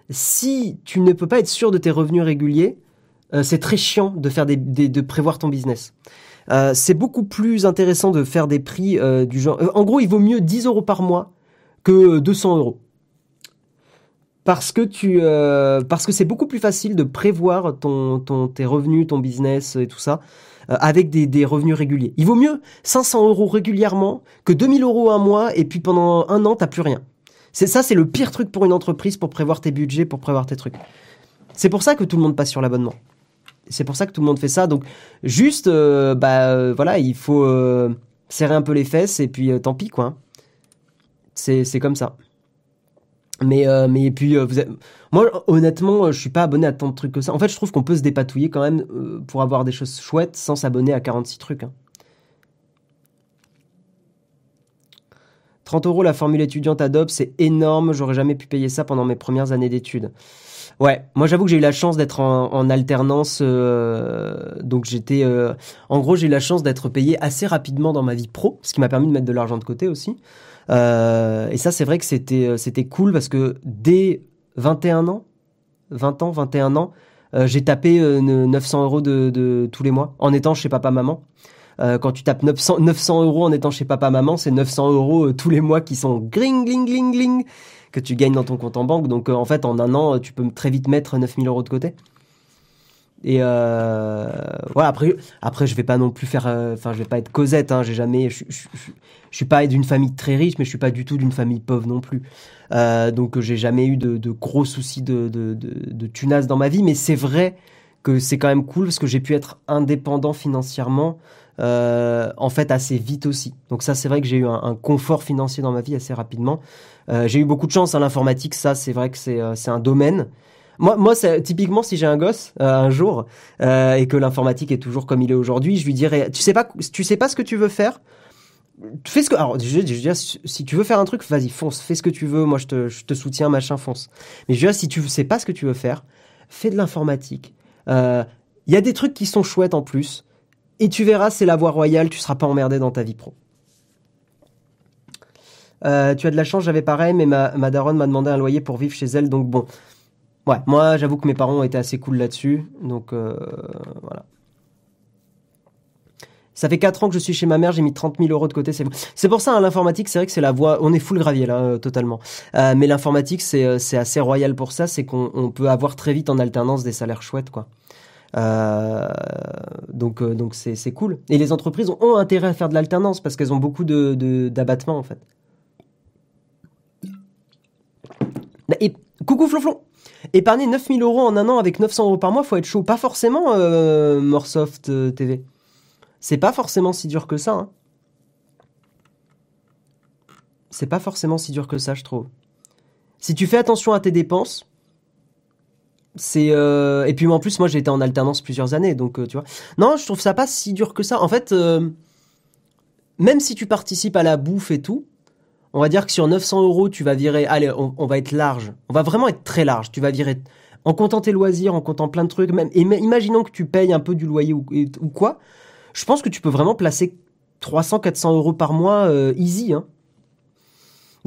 Si tu ne peux pas être sûr de tes revenus réguliers, c'est très chiant de faire des, de prévoir ton business. Euh, c'est beaucoup plus intéressant de faire des prix euh, du genre. Euh, en gros, il vaut mieux 10 euros par mois que 200 euros. Parce que tu, parce que c'est beaucoup plus facile de prévoir ton, ton, tes revenus, ton business et tout ça avec des, des, revenus réguliers. Il vaut mieux 500 euros régulièrement que 2000 euros un mois et puis pendant un an t'as plus rien. C'est ça, c'est le pire truc pour une entreprise pour prévoir tes budgets, pour prévoir tes trucs. C'est pour ça que tout le monde passe sur l'abonnement c'est pour ça que tout le monde fait ça. Donc juste, euh, bah euh, voilà, il faut euh, serrer un peu les fesses et puis tant pis quoi. C'est c'est comme ça. Mais mais puis moi honnêtement, je suis pas abonné à tant de trucs que ça. En fait, je trouve qu'on peut se dépatouiller quand même pour avoir des choses chouettes sans s'abonner à 46 trucs. 30 hein. euros la formule étudiante Adobe, c'est énorme. J'aurais jamais pu payer ça pendant mes premières années d'études. Ouais, moi j'avoue que j'ai eu la chance d'être en, alternance, euh, donc j'étais, euh, en gros j'ai eu la chance d'être payé assez rapidement dans ma vie pro, ce qui m'a permis de mettre de l'argent de côté aussi. Euh, et ça c'est vrai que c'était c'était cool parce que dès 21 ans, 20 ans, 21 ans, j'ai tapé 900 euros de, de, tous les mois en étant chez papa maman. quand tu tapes 900, 900 euros en étant chez papa maman, c'est 900 euros tous les mois qui sont gling gling gling gling que tu gagnes dans ton compte en banque. Donc euh, en fait, en un an, tu peux très vite mettre 9000 euros de côté. Et euh, voilà, après, après, je vais pas non plus faire, euh, enfin, je vais pas être Cosette, hein, j'ai jamais, je, suis pas d'une famille très riche, mais je suis pas du tout d'une famille pauvre non plus. Euh, donc, j'ai jamais eu de, de gros soucis de, de, de, de tunas dans ma vie, mais c'est vrai que c'est quand même cool parce que j'ai pu être indépendant financièrement euh, en fait assez vite aussi. Donc ça c'est vrai que j'ai eu un, confort financier dans ma vie assez rapidement. Euh, j'ai eu beaucoup de chance à l'informatique, ça c'est vrai que c'est euh, un domaine. Moi, typiquement, si j'ai un gosse un jour et que l'informatique est toujours comme il est aujourd'hui, je lui dirais, tu sais pas, tu sais pas ce que tu veux faire, fais ce que alors je, je, dire si tu veux faire un truc vas-y fonce fais ce que tu veux moi je te, je te soutiens machin fonce mais je veux dire si tu sais pas ce que tu veux faire fais de l'informatique il y a des trucs qui sont chouettes en plus et tu verras, c'est la voie royale, tu seras pas emmerdé dans ta vie pro. Euh, tu as de la chance, j'avais pareil, mais ma, ma daronne m'a demandé un loyer pour vivre chez elle, donc bon. Ouais, moi j'avoue que mes parents ont été assez cool là-dessus, donc euh, voilà. Ça fait 4 ans que je suis chez ma mère, j'ai mis 30 000 euros de côté. C'est pour ça, hein, l'informatique, c'est vrai que c'est la voie. On est full gravier là, euh, totalement. mais l'informatique, c'est assez royal pour ça, c'est qu'on peut avoir très vite en alternance des salaires chouettes, quoi. Euh, donc euh, c'est cool. Et les entreprises ont, intérêt à faire de l'alternance parce qu'elles ont beaucoup de d'abattements en fait. Et coucou Flonflon Épargner 9000 euros en un an avec 900 euros par mois, faut être chaud. Pas forcément euh, Morsoft euh, TV. C'est pas forcément si dur que ça. Hein. C'est pas forcément si dur que ça, je trouve. Si tu fais attention à tes dépenses, c'est euh, et puis en plus moi j'ai été en alternance plusieurs années donc euh, tu vois. Non je trouve ça pas si dur que ça. En fait euh, même si tu participes à la bouffe et tout on va dire que sur 900 euros tu vas virer allez on, va être large. On va vraiment être très large. Tu vas virer en comptant tes loisirs en comptant plein de trucs même imaginons que tu payes un peu du loyer ou, quoi je pense que tu peux vraiment placer 300 400 euros par mois easy hein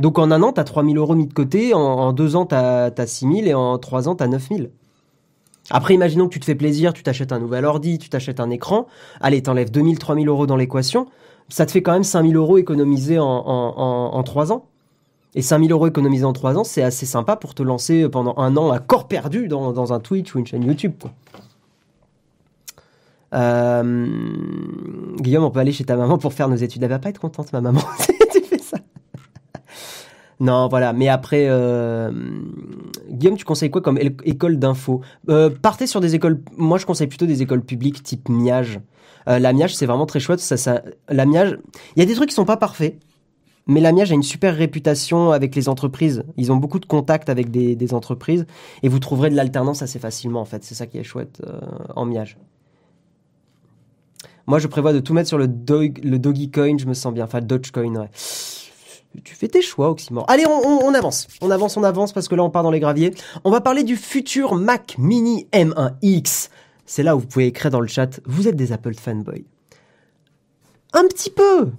donc en un an, tu as 3000 euros mis de côté, en, deux ans, tu as, 6000 et en trois ans, tu as 9000. Après, imaginons que tu te fais plaisir, tu t'achètes un nouvel ordi, tu t'achètes un écran. Allez, t'enlèves 2000, 3000 euros dans l'équation. Ça te fait quand même 5000 euros économisés en, 3 ans. Et 5000 euros économisés en 3 ans, c'est assez sympa pour te lancer pendant un an à corps perdu dans, un Twitch ou une chaîne YouTube. Euh, Guillaume, on peut aller chez ta maman pour faire nos études. Elle va pas être contente, ma maman. Non, voilà. Mais après, euh, Guillaume, tu conseilles quoi comme école d'info? Euh, Partez sur des écoles. Moi, je conseille plutôt des écoles publiques type Miage. Euh, la Miage, c'est vraiment très chouette. La Miage, il y a des trucs qui sont pas parfaits. Mais la Miage a une super réputation avec les entreprises. Ils ont beaucoup de contacts avec des, entreprises et vous trouverez de l'alternance assez facilement en fait. C'est ça qui est chouette en Miage. Moi, je prévois de tout mettre sur le, dog, le. Je me sens bien. Enfin, Dogecoin, ouais tu fais tes choix, Oxymore. Allez, on, avance. On avance, on avance, parce que là, on part dans les graviers. On va parler du futur Mac Mini M1X. C'est là où vous pouvez écrire dans le chat, vous êtes des Apple fanboys. Un petit peu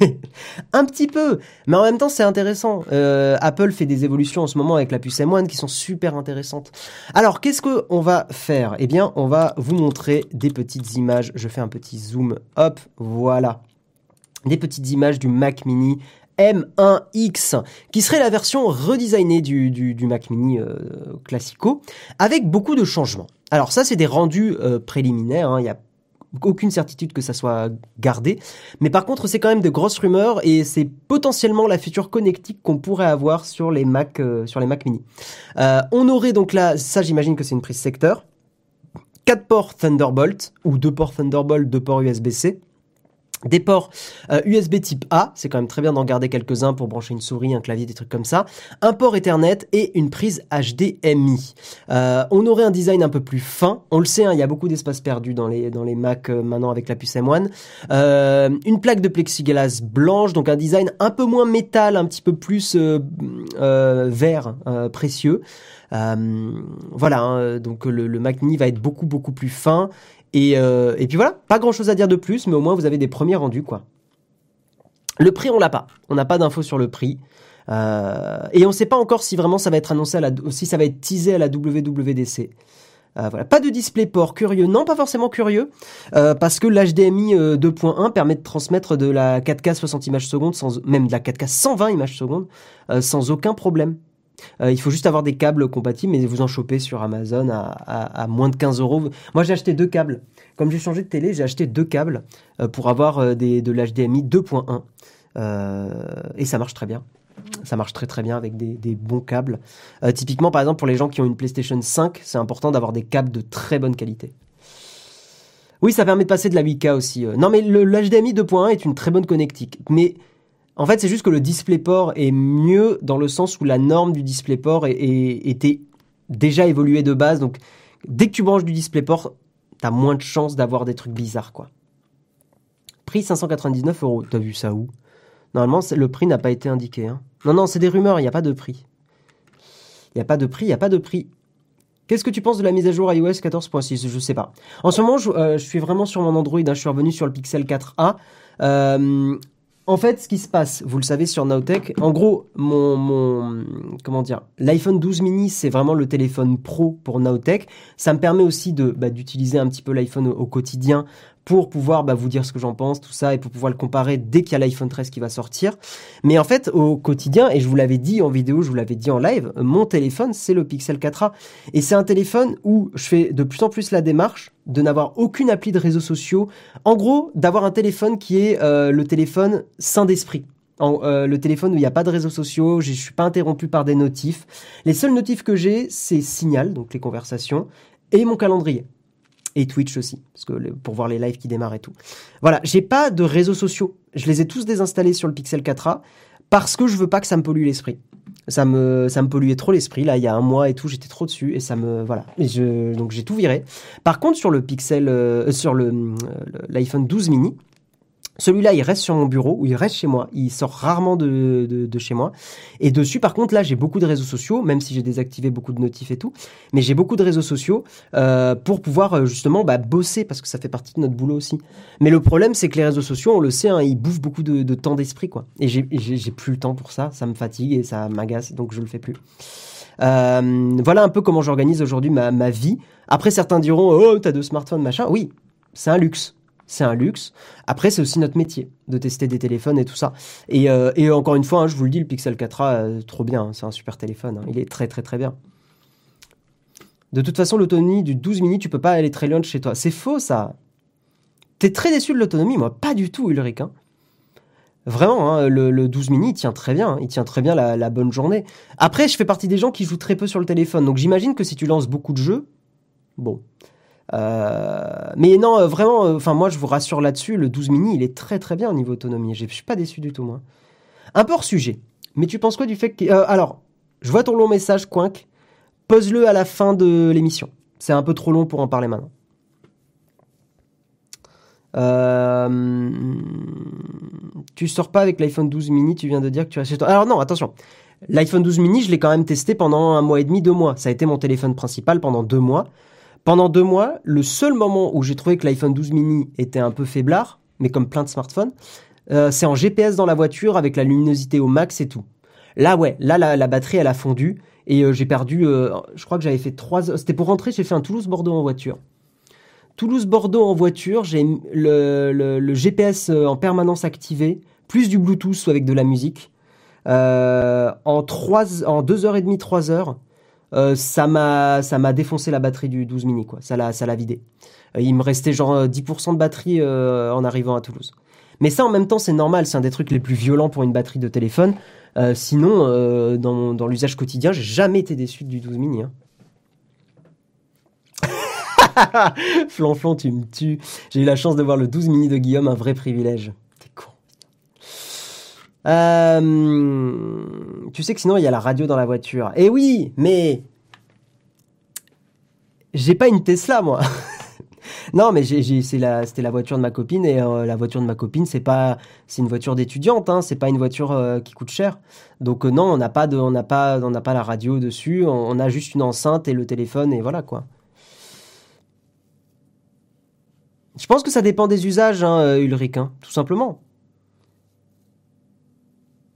Un petit peu Mais en même temps, c'est intéressant. Euh, Apple fait des évolutions en ce moment avec la puce M1 qui sont super intéressantes. Alors, qu'est-ce qu'on va faire? Eh bien, on va vous montrer des petites images. Je fais un petit zoom. Hop, voilà. Des petites images du Mac Mini M1X, qui serait la version redesignée du, Mac Mini euh, classico, avec beaucoup de changements. Alors ça, c'est des rendus euh, préliminaires, hein. il n'y a aucune certitude que ça soit gardé, mais par contre, c'est quand même de grosses rumeurs et c'est potentiellement la future connectique qu'on pourrait avoir sur les Mac, euh, sur les Mac Mini. on aurait donc là, ça j'imagine que c'est une prise secteur, 4 ports Thunderbolt, ou 2 ports Thunderbolt, 2 ports USB-C, des ports USB euh, type A, c'est quand même très bien d'en garder quelques-uns pour brancher une souris, un clavier, des trucs comme ça. Un port Ethernet et une prise HDMI. Euh, on aurait un design un peu plus fin. On le sait, hein, il y a beaucoup d'espace perdu dans les dans les Mac euh, maintenant avec la puce M1. une plaque de plexiglas blanche, donc un design un peu moins métal, un petit peu plus vert, précieux. voilà, hein, donc le, le Mac Mini va être beaucoup beaucoup plus fin euh, et, puis voilà, pas grand chose à dire de plus, mais au moins vous avez des premiers rendus, quoi. Le prix, on l'a pas. On n'a pas d'infos sur le prix. Euh, et on ne sait pas encore si vraiment ça va être annoncé à la, si ça va être teasé à la WWDC. Euh, voilà, pas de DisplayPort curieux, non pas forcément curieux, parce que l'HDMI 2.1 permet de transmettre de la 4K 60 images secondes, sans, même de la 4K 120 images secondes, sans aucun problème. Euh, il faut juste avoir des câbles compatibles, mais vous en chopez sur Amazon à, moins de 15 euros. Moi, j'ai acheté deux câbles. Comme j'ai changé de télé, j'ai acheté deux câbles euh, pour avoir euh, des, de l'HDMI 2.1. et ça marche très bien. Ça marche très très bien avec des, bons câbles. Typiquement, par exemple, pour les gens qui ont une PlayStation 5, c'est important d'avoir des câbles de très bonne qualité. Oui, ça permet de passer de la 8K aussi. Non, mais l'HDMI 2.1 est une très bonne connectique. Mais en fait, c'est juste que le DisplayPort est mieux dans le sens où la norme du DisplayPort était déjà évoluée de base. Donc, dès que tu branches du DisplayPort, t'as moins de chances d'avoir des trucs bizarres, quoi. Prix 599 euros. T'as vu ça où? Normalement, le prix n'a pas été indiqué. hein. Non, non, c'est des rumeurs, il n'y a pas de prix. Il n'y a pas de prix, il n'y a pas de prix. Qu'est-ce que tu penses de la mise à jour iOS 14.6 Je sais pas. En ce moment, je, euh, suis vraiment sur mon Android. hein, je suis revenu sur le Pixel 4a. Euh, en fait, ce qui se passe, vous le savez sur Nowtech, en gros, mon, comment dire, l'iPhone 12 mini, c'est vraiment le téléphone pro pour Nowtech. Ça me permet aussi bah, d'utiliser un petit peu l'iPhone au quotidien pour pouvoir bah, vous dire ce que j'en pense, tout ça, et pour pouvoir le comparer dès qu'il y a l'iPhone 13 qui va sortir. Mais en fait, au quotidien, et je vous l'avais dit en vidéo, je vous l'avais dit en live, mon téléphone, c'est le Pixel 4a. Et c'est un téléphone où je fais de plus en plus la démarche de n'avoir aucune appli de réseaux sociaux. En gros, d'avoir un téléphone qui est euh, le téléphone sain d'esprit. En, euh, le téléphone où il n'y a pas de réseaux sociaux, je suis pas interrompu par des notifs. Les seuls notifs que j'ai, c'est Signal, donc les conversations, et mon calendrier. Et Twitch aussi, parce que pour voir les lives qui démarrent et tout. Voilà, j'ai pas de réseaux sociaux. Je les ai tous désinstallés sur le Pixel 4a parce que je veux pas que ça me pollue l'esprit. Ça me, ça me polluait trop l'esprit. Là, il y a un mois et tout, j'étais trop dessus et ça me, voilà. Donc j'ai tout viré. Par contre, sur le Pixel, euh, sur le, euh, l'iPhone 12 mini, celui-là, il reste sur mon bureau ou il reste chez moi. Il sort rarement de, de, chez moi. Et dessus, par contre, là, j'ai beaucoup de réseaux sociaux, même si j'ai désactivé beaucoup de notifs et tout. Mais j'ai beaucoup de réseaux sociaux euh, pour pouvoir euh, justement bah, bosser parce que ça fait partie de notre boulot aussi. Mais le problème, c'est que les réseaux sociaux, on le sait, hein, ils bouffent beaucoup de, temps d'esprit, quoi. Et j'ai plus le temps pour ça. Ça me fatigue et ça m'agace, donc je le fais plus. Euh, voilà un peu comment j'organise aujourd'hui ma, ma vie. Après, certains diront, oh, t'as deux smartphones, machin. Oui, c'est un luxe. C'est un luxe. Après, c'est aussi notre métier de tester des téléphones et tout ça. Et, euh, encore une fois, hein, je vous le dis, le Pixel 4a, euh, trop bien. hein, c'est un super téléphone. hein, il est très, très, très bien. De toute façon, l'autonomie du 12 mini, tu peux pas aller très loin de chez toi. C'est faux, ça. T'es très déçu de l'autonomie, moi, pas du tout, Ulrich. Vraiment, le, le 12 mini, il tient très bien. Il tient très bien la bonne journée. Après, je fais partie des gens qui jouent très peu sur le téléphone. Donc j'imagine que si tu lances beaucoup de jeux, bon. Euh, mais non, euh, vraiment, euh, enfin moi je vous rassure là-dessus, le 12 mini, il est très très bien au niveau autonomie. Je suis pas déçu du tout, moi. Un peu hors sujet. Mais tu penses quoi du fait que... alors, je vois ton long message, Quink. Pose-le à la fin de l'émission. C'est un peu trop long pour en parler maintenant. Tu sors pas avec l'iPhone 12 mini, tu viens de dire que tu restes chez. Alors non, attention. L'iPhone 12 mini, je l'ai quand même testé pendant un mois et demi, deux mois. Ça a été mon téléphone principal pendant deux mois. Pendant deux mois, le seul moment où j'ai trouvé que l'iPhone 12 mini était un peu faiblard, mais comme plein de smartphones, euh, c'est en GPS dans la voiture avec la luminosité au max et tout. Là, ouais, là, la, batterie, elle a fondu et euh, j'ai perdu, euh, je crois que j'avais fait trois heures. C'était pour rentrer, j'ai fait un Toulouse-Bordeaux en voiture. Toulouse-Bordeaux en voiture, j'ai le, GPS euh, en permanence activé, plus du Bluetooth avec de la musique. en, trois, en 2h30, 3h, euh, ça m'a ça m'a défoncé la batterie du 12 mini, quoi. Ça l'a ça l'a vidé. Euh, il me restait genre euh, 10% de batterie euh, en arrivant à Toulouse. Mais ça, en même temps, c'est normal. C'est un des trucs les plus violents pour une batterie de téléphone. Euh, sinon, euh, dans, dans l'usage quotidien, j'ai jamais été déçu du 12 mini. Hein. Flanflon, tu me tues. J'ai eu la chance de voir le 12 mini de Guillaume, un vrai privilège. Euh, tu sais que sinon, il y a la radio dans la voiture. Eh oui, mais... J'ai pas une Tesla, moi. non, mais c'est la, c'était la voiture de ma copine et euh, la voiture de ma copine, c'est pas, c'est une voiture d'étudiante, hein, c'est pas une voiture euh, qui coûte cher. Donc non, on n'a pas de, on n'a pas, on n'a pas la radio dessus, on, a juste une enceinte et le téléphone et voilà quoi. Je pense que ça dépend des usages, hein, Ulrich, hein, tout simplement.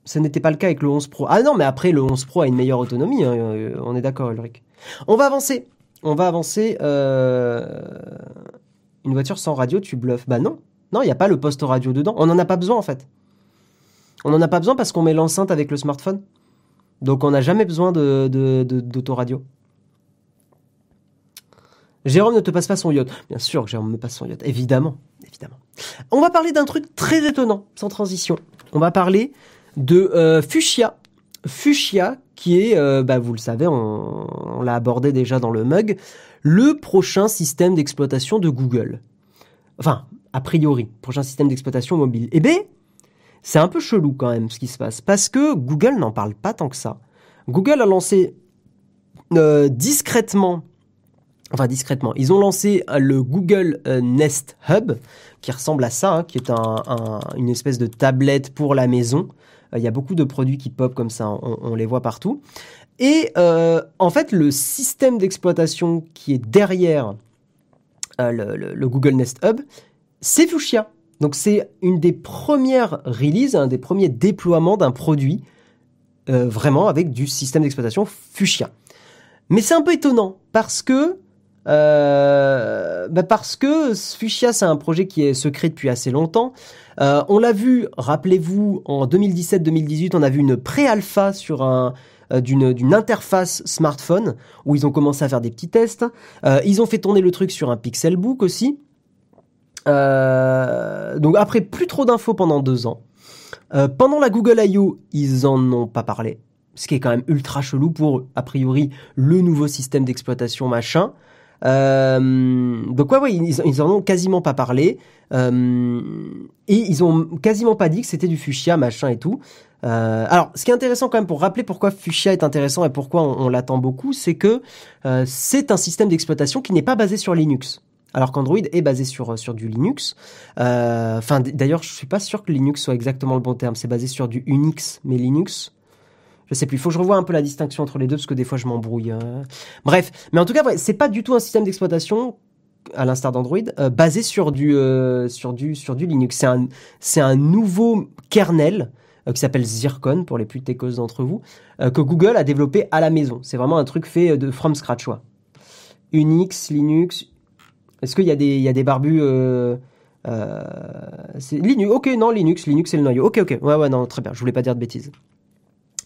Ce n'était pas le cas avec le 11 Pro. Ah non, mais après, le 11 Pro a une meilleure autonomie, hein, euh, on est d'accord, Ulrich. On va avancer. On va avancer. euh, Une voiture sans radio, tu bluffes. Bah non. Non, il n'y a pas le poste radio dedans. On n'en a pas besoin, en fait. On n'en a pas besoin parce qu'on met l'enceinte avec le smartphone. Donc, on n'a jamais besoin d'autoradio. Jérôme ne te passe pas son yacht. Bien sûr que Jérôme me passe son yacht. Évidemment. Évidemment. On va parler d'un truc très étonnant, sans transition. On va parler de euh, Fuchsia. Fuchsia, qui est, euh, bah, vous le savez, on, l'a abordé déjà dans le mug, le prochain système d'exploitation de Google. Enfin, a priori, prochain système d'exploitation mobile. Eh bien, c'est un peu chelou quand même ce qui se passe, parce que Google n'en parle pas tant que ça. Google a lancé euh, discrètement, enfin discrètement, ils ont lancé le Google Nest Hub, qui ressemble à ça, hein, qui est une espèce de tablette pour la maison. Euh, il y a beaucoup de produits qui pop comme ça, on, les voit partout. Et euh, en fait, le système d'exploitation qui est derrière euh, le, Google Nest Hub, c'est Fuchsia. Donc c'est une des premières releases, un des premiers déploiements d'un produit vraiment avec du système d'exploitation Fuchsia. Mais c'est un peu étonnant parce que bah parce que Fuchsia c'est un projet qui est secret depuis assez longtemps. Euh, on l'a vu, rappelez-vous, en 2017-2018, on a vu une pré-alpha euh, d'une interface smartphone où ils ont commencé à faire des petits tests. Euh, ils ont fait tourner le truc sur un Pixelbook aussi. donc après plus trop d'infos pendant deux ans. pendant la Google I.O., ils en ont pas parlé, ce qui est quand même ultra chelou pour a priori le nouveau système d'exploitation machin. Euh, donc ouais, ouais ils, ils, en ont quasiment pas parlé. Euh, et ils ont quasiment pas dit que c'était du fuchsia, machin et tout. Euh, alors, ce qui est intéressant quand même pour rappeler pourquoi Fuchsia est intéressant et pourquoi on, l'attend beaucoup, c'est que c'est un système d'exploitation qui n'est pas basé sur Linux. Alors qu'Android est basé sur sur du Linux. Enfin, d'ailleurs, je suis pas sûr que Linux soit exactement le bon terme. C'est basé sur du Unix, mais Linux, je sais plus. Il faut que je revoie un peu la distinction entre les deux parce que des fois je m'embrouille. Hein. Bref, mais en tout cas, c'est pas du tout un système d'exploitation à l'instar d'Android euh, basé sur du euh, sur du sur du Linux. C'est un c'est un nouveau kernel euh, qui s'appelle Zircon pour les plus techos d'entre vous que Google a développé à la maison. C'est vraiment un truc fait de from scratch. Ouais. Unix, Linux. Est-ce qu'il y a des il y a des barbus c'est Linux. Ok, non, Linux. Linux, c'est le noyau. Ok, ok. Ouais, ouais, non, très bien. Je voulais pas dire de bêtises.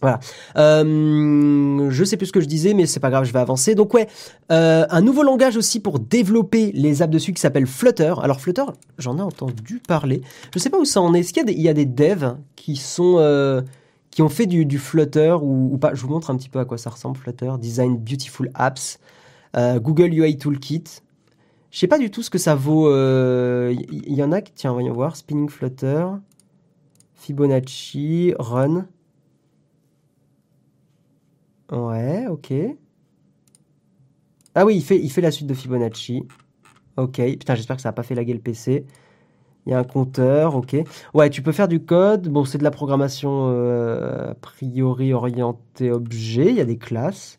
Voilà. Euh, je sais plus ce que je disais, mais c'est pas grave, je vais avancer. Donc ouais, euh, un nouveau langage aussi pour développer les apps dessus qui s'appelle Flutter. Alors Flutter, j'en ai entendu parler. Je sais pas où ça en est. Est-ce qu'il y y a des devs qui sont euh, qui ont fait du, du Flutter ou, pas? Je vous montre un petit peu à quoi ça ressemble Flutter. Design Beautiful Apps, euh, Google UI Toolkit. Je sais pas du tout ce que ça vaut. Il euh, y, y, en a qui, tiens, voyons voir. Spinning Flutter, Fibonacci, Run. Ouais, ok. Ah oui, il fait, la suite de Fibonacci. Ok. Putain, j'espère que ça n'a pas fait laguer le PC. Il y a un compteur, ok. Ouais, tu peux faire du code. Bon, c'est de la programmation euh, a priori orientée objet. Il y a des classes.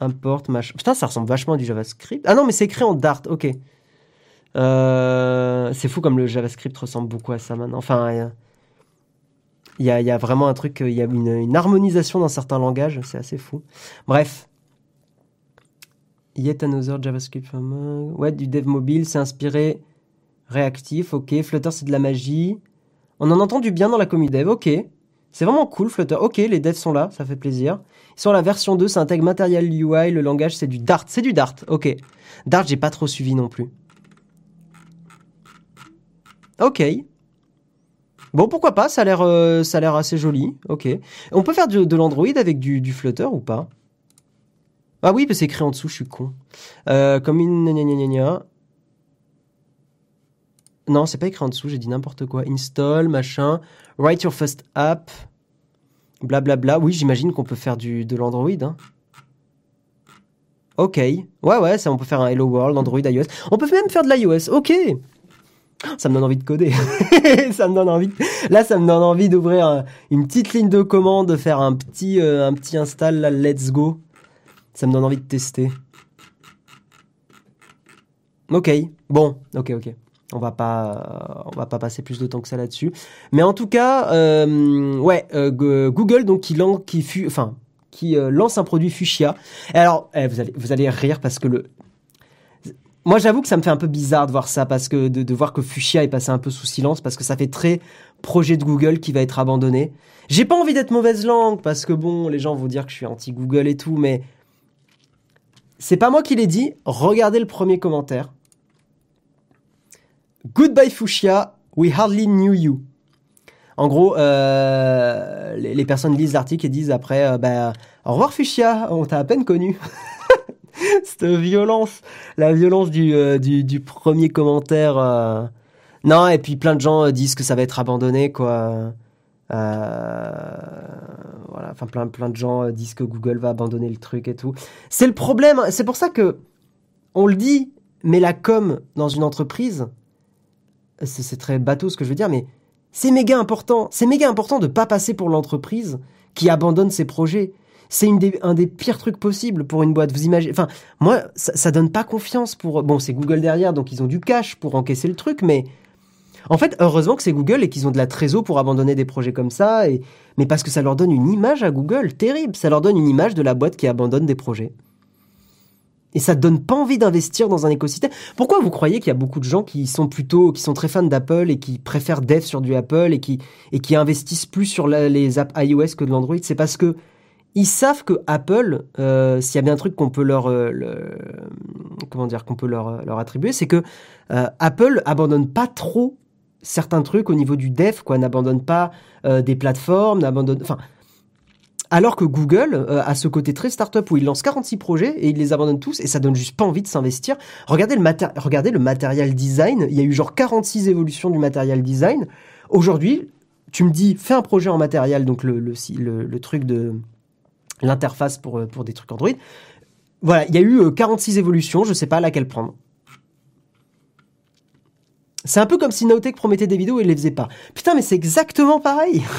Import, machin. Putain, ça ressemble vachement à du JavaScript. Ah non, mais c'est écrit en Dart, ok. Euh, c'est fou comme le JavaScript ressemble beaucoup à ça maintenant. Enfin, il y a, vraiment un truc, il y a une, harmonisation dans certains langages, c'est assez fou. Bref. Yet another JavaScript Ouais, du dev mobile, c'est inspiré réactif, ok. Flutter, c'est de la magie. On en entend du bien dans la communauté dev, ok. C'est vraiment cool, Flutter. Ok, les devs sont là, ça fait plaisir. À la version 2, ça intègre Material UI, le langage, c'est du Dart. C'est du Dart, ok. Dart, j'ai pas trop suivi non plus. Ok. Bon, pourquoi pas, ça a l'air euh, ça a l'air assez joli. Ok. On peut faire de, l'Android avec du, du Flutter ou pas? Ah oui, c'est écrit en dessous, je suis con. Euh, comme une Non, c'est pas écrit en dessous, j'ai dit n'importe quoi. Install, machin. Write your first app. Blablabla. Bla, bla. Oui, j'imagine qu'on peut faire du, de l'Android. Hein. Ok. Ouais, ouais, ça, on peut faire un Hello World, Android, iOS. On peut même faire de l'iOS. Ok ça me donne envie de coder. ça me donne envie. Là, ça me donne envie d'ouvrir une petite ligne de commande, de faire un petit, euh, un petit install, là, let's go. Ça me donne envie de tester. Ok, bon, ok, ok. On va pas, va pas passer plus de temps que ça là-dessus. Mais en tout cas, euh, ouais, euh, Google donc qui lance, un produit Fuchsia. Alors, eh, vous allez rire parce que le, moi, j'avoue que ça me fait un peu bizarre de voir ça, parce que de, voir que Fuchsia est passé un peu sous silence, parce que ça fait très projet de Google qui va être abandonné. J'ai pas envie d'être mauvaise langue, parce que bon, les gens vont dire que je suis anti-Google et tout, mais c'est pas moi qui l'ai dit. Regardez le premier commentaire. Goodbye Fuchsia, we hardly knew you. En gros, euh, les, personnes lisent l'article et disent après, euh, bah, au revoir Fuchsia, on t'a à peine connu. Cette violence, la violence du, euh, du, premier commentaire. euh. Non, et puis plein de gens euh, disent que ça va être abandonné, quoi. Voilà, enfin plein, plein de gens disent que Google va abandonner le truc et tout. C'est le problème, hein. c'est pour ça que on le dit, mais la com dans une entreprise, c'est c'est très bateau ce que je veux dire, mais c'est méga important. C'est méga important de pas passer pour l'entreprise qui abandonne ses projets. C'est une des- un des pires trucs possibles pour une boîte. Vous imaginez Enfin, moi, ça, ça donne pas confiance pour. Bon, c'est Google derrière, donc ils ont du cash pour encaisser le truc, mais en fait, heureusement que c'est Google et qu'ils ont de la trésor pour abandonner des projets comme ça. Mais parce que ça leur donne une image à Google terrible. Ça leur donne une image de la boîte qui abandonne des projets. Et ça donne pas envie d'investir dans un écosystème. Pourquoi vous croyez qu'il y a beaucoup de gens qui sont plutôt, qui sont très fans d'Apple et qui préfèrent dev sur du Apple et qui, et qui investissent plus sur les apps iOS que de l'Android? C'est parce que ils savent que Apple, euh, s'il y a bien un truc qu'on peut leur, euh, comment dire, qu'on peut leur, leur attribuer, c'est que euh, Apple abandonne pas trop certains trucs au niveau du dev, quoi, n'abandonne pas euh, des plateformes, n'abandonne, enfin, alors que Google euh, a ce côté très startup où il lance 46 projets et il les abandonne tous et ça donne juste pas envie de s'investir. Regardez le, maté- regardez le matériel design. Il y a eu genre 46 évolutions du matériel design. Aujourd'hui, tu me dis, fais un projet en matériel, donc le- le truc de l'interface pour, euh, pour des trucs Android. Voilà, il y a eu euh, 46 évolutions, je sais pas laquelle prendre. C'est un peu comme si Naotech promettait des vidéos et il les faisait pas. Putain, mais c'est exactement pareil.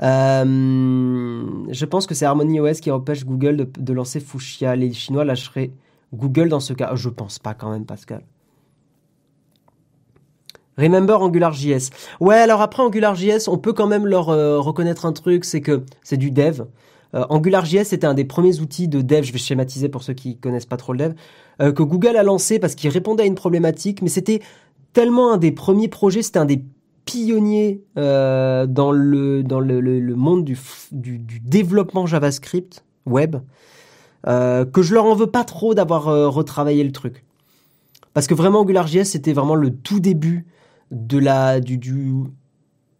Euh, je pense que c'est Harmony OS qui empêche Google de, de lancer Fuchsia. Les Chinois lâcheraient Google dans ce cas. Je pense pas quand même, Pascal. Remember AngularJS. Ouais, alors après AngularJS, on peut quand même leur euh, reconnaître un truc, c'est que c'est du dev. Euh, AngularJS était un des premiers outils de dev, je vais schématiser pour ceux qui connaissent pas trop le dev, euh, que Google a lancé parce qu'il répondait à une problématique, mais c'était tellement un des premiers projets, c'était un des pionniers dans le dans le, monde du, du, développement JavaScript web, que je leur en veux pas trop d'avoir retravaillé le truc. Parce que vraiment AngularJS c'était vraiment le tout début de la du, du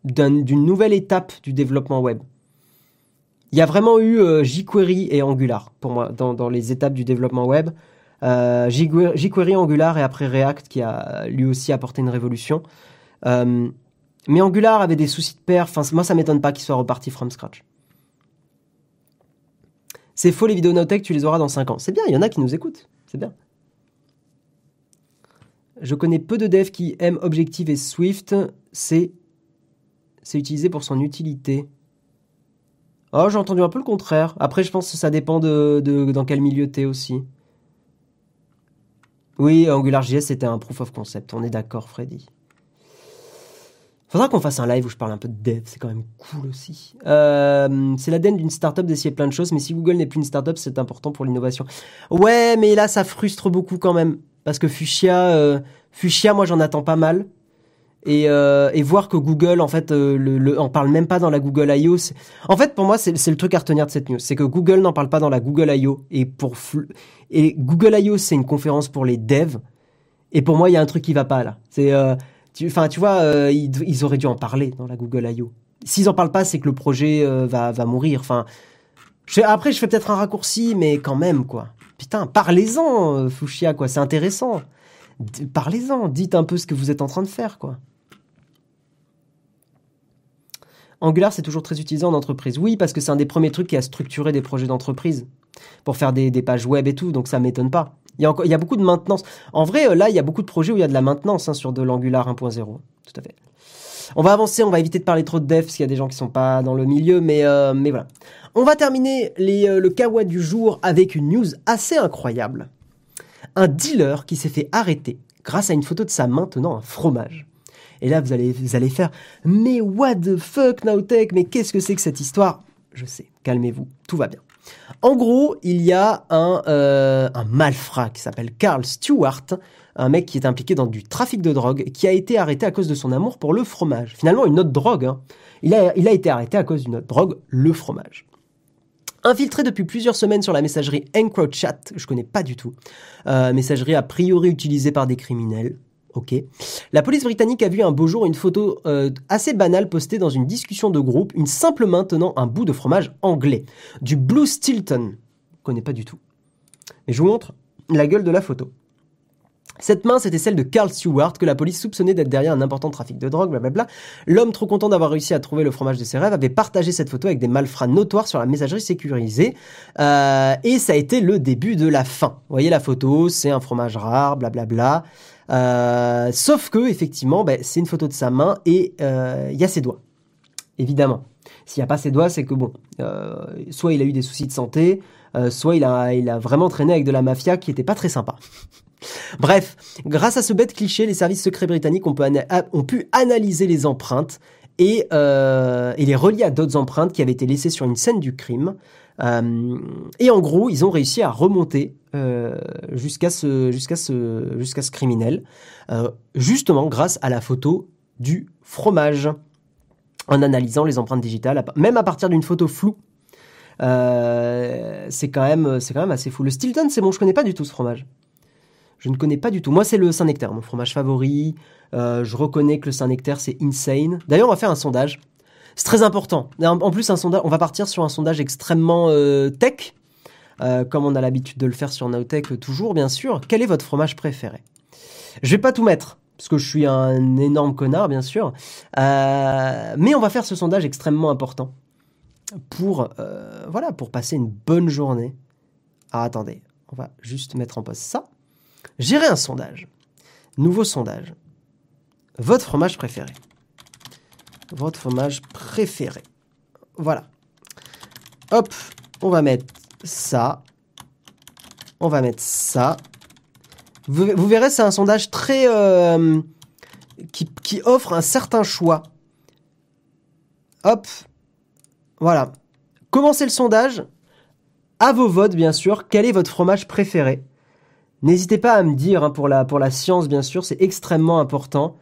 d'un- d'une nouvelle étape du développement web. Il y a vraiment eu euh, jQuery et Angular pour moi dans, dans les étapes du développement web. Euh, jQuery, Angular et après React qui a lui aussi apporté une révolution. Euh, mais Angular avait des soucis de perf. Enfin, moi, ça m'étonne pas qu'il soit reparti from scratch. C'est faux, les vidéos Notech, tu les auras dans 5 ans. C'est bien, il y en a qui nous écoutent. C'est bien. Je connais peu de devs qui aiment Objective et Swift. C'est c'est utilisé pour son utilité. Oh, j'ai entendu un peu le contraire. Après, je pense que ça dépend de, dans quel milieu t'es aussi. Oui, AngularJS, c'était un proof of concept. On est d'accord, Freddy. Faudra qu'on fasse un live où je parle un peu de dev, c'est quand même cool aussi. Euh, c'est l'ADN d'une startup d'essayer plein de choses, mais si Google n'est plus une startup, c'est important pour l'innovation. Ouais, mais là, ça frustre beaucoup quand même. Parce que Fuchsia, euh, Fuchsia, moi, j'en attends pas mal. Et, euh, voir que Google, en fait, euh, parle même pas dans la Google I.O. En fait, pour moi, c'est le truc à retenir de cette news. C'est que Google n'en parle pas dans la Google I.O. Et, et Google I.O., c'est une conférence pour les devs. Et pour moi, il y a un truc qui va pas là. Euh, enfin, tu vois, ils, auraient dû en parler dans la Google I.O. S'ils en parlent pas, c'est que le projet va, mourir. Enfin, après, je fais peut-être un raccourci, mais quand même, quoi. Putain, parlez-en, euh, Fuchsia, quoi. C'est intéressant. Parlez-en. Dites un peu ce que vous êtes en train de faire, quoi. Angular, c'est toujours très utilisé en entreprise. Oui, parce que c'est un des premiers trucs qui a structuré des projets d'entreprise pour faire des, pages web et tout, donc ça m'étonne pas. Il y, a encore, il y a beaucoup de maintenance. En vrai, euh, là, il y a beaucoup de projets où il y a de la maintenance hein, sur de l'Angular 1.0. Tout à fait. On va avancer, on va éviter de parler trop de dev, parce qu'il y a des gens qui sont pas dans le milieu, mais, euh, mais voilà. On va terminer euh, le kawa du jour avec une news assez incroyable. Un dealer qui s'est fait arrêter grâce à une photo de sa main tenant un fromage. Et là, vous allez, faire, mais what the fuck, Nowtech, mais qu'est-ce que c'est que cette histoire? Je sais, calmez-vous, tout va bien. En gros, il y a un, euh, un malfrat qui s'appelle Carl Stewart, un mec qui est impliqué dans du trafic de drogue, qui a été arrêté à cause de son amour pour le fromage. Finalement, une autre drogue. hein. Il a été arrêté à cause d'une autre drogue, le fromage. Infiltré depuis plusieurs semaines sur la messagerie EncroChat, je connais pas du tout, euh, messagerie a priori utilisée par des criminels, Ok. La police britannique a vu un beau jour une photo euh, assez banale postée dans une discussion de groupe, une simple main tenant un bout de fromage anglais, du Blue Stilton. Je connais pas du tout. Mais je vous montre la gueule de la photo. Cette main, c'était celle de Carl Stewart, que la police soupçonnait d'être derrière un important trafic de drogue, blablabla. L'homme, trop content d'avoir réussi à trouver le fromage de ses rêves, avait partagé cette photo avec des malfrats notoires sur la messagerie sécurisée. Euh, et ça a été le début de la fin. Vous voyez la photo, c'est un fromage rare, blablabla. Euh, sauf que, effectivement, ben, c'est une photo de sa main et euh, il y a ses doigts. Évidemment. S'il n'y a pas ses doigts, c'est que bon, soit il a eu des soucis de santé, euh, soit il a, il a vraiment traîné avec de la mafia qui était pas très sympa. Bref, grâce à ce bête cliché, les services secrets britanniques ont, pu analyser les empreintes et, euh, et les relier à d'autres empreintes qui avaient été laissées sur une scène du crime. Euh, et en gros, ils ont réussi à remonter euh, jusqu'à ce, ce, jusqu'à ce criminel, euh, justement grâce à la photo du fromage, en analysant les empreintes digitales, même à partir d'une photo floue. Euh, c'est quand même, c'est quand même assez fou. Le Stilton, c'est bon, je connais pas du tout ce fromage. Je ne connais pas du tout. Moi, c'est le Saint-Nectaire, mon fromage favori. Euh, je reconnais que le Saint-Nectaire, c'est insane. D'ailleurs, on va faire un sondage. C'est très important. En plus, un sondage, on va partir sur un sondage extrêmement euh, tech, comme on a l'habitude de le faire sur Nowtech toujours, bien sûr. Quel est votre fromage préféré? Je vais pas tout mettre, parce que je suis un énorme connard, bien sûr. mais on va faire ce sondage extrêmement important pour, voilà, pour passer une bonne journée. Ah, attendez, on va juste mettre en pause ça. Gérer un sondage. Nouveau sondage. Votre fromage préféré. Votre fromage préféré. Voilà. Hop, on va mettre ça. On va mettre ça. Vous, verrez, c'est un sondage très... Euh, qui, qui offre un certain choix. Hop. Voilà. Commencez le sondage. À vos votes, bien sûr. Quel est votre fromage préféré? N'hésitez pas à me dire, hein, pour, la, science bien sûr, c'est extrêmement important.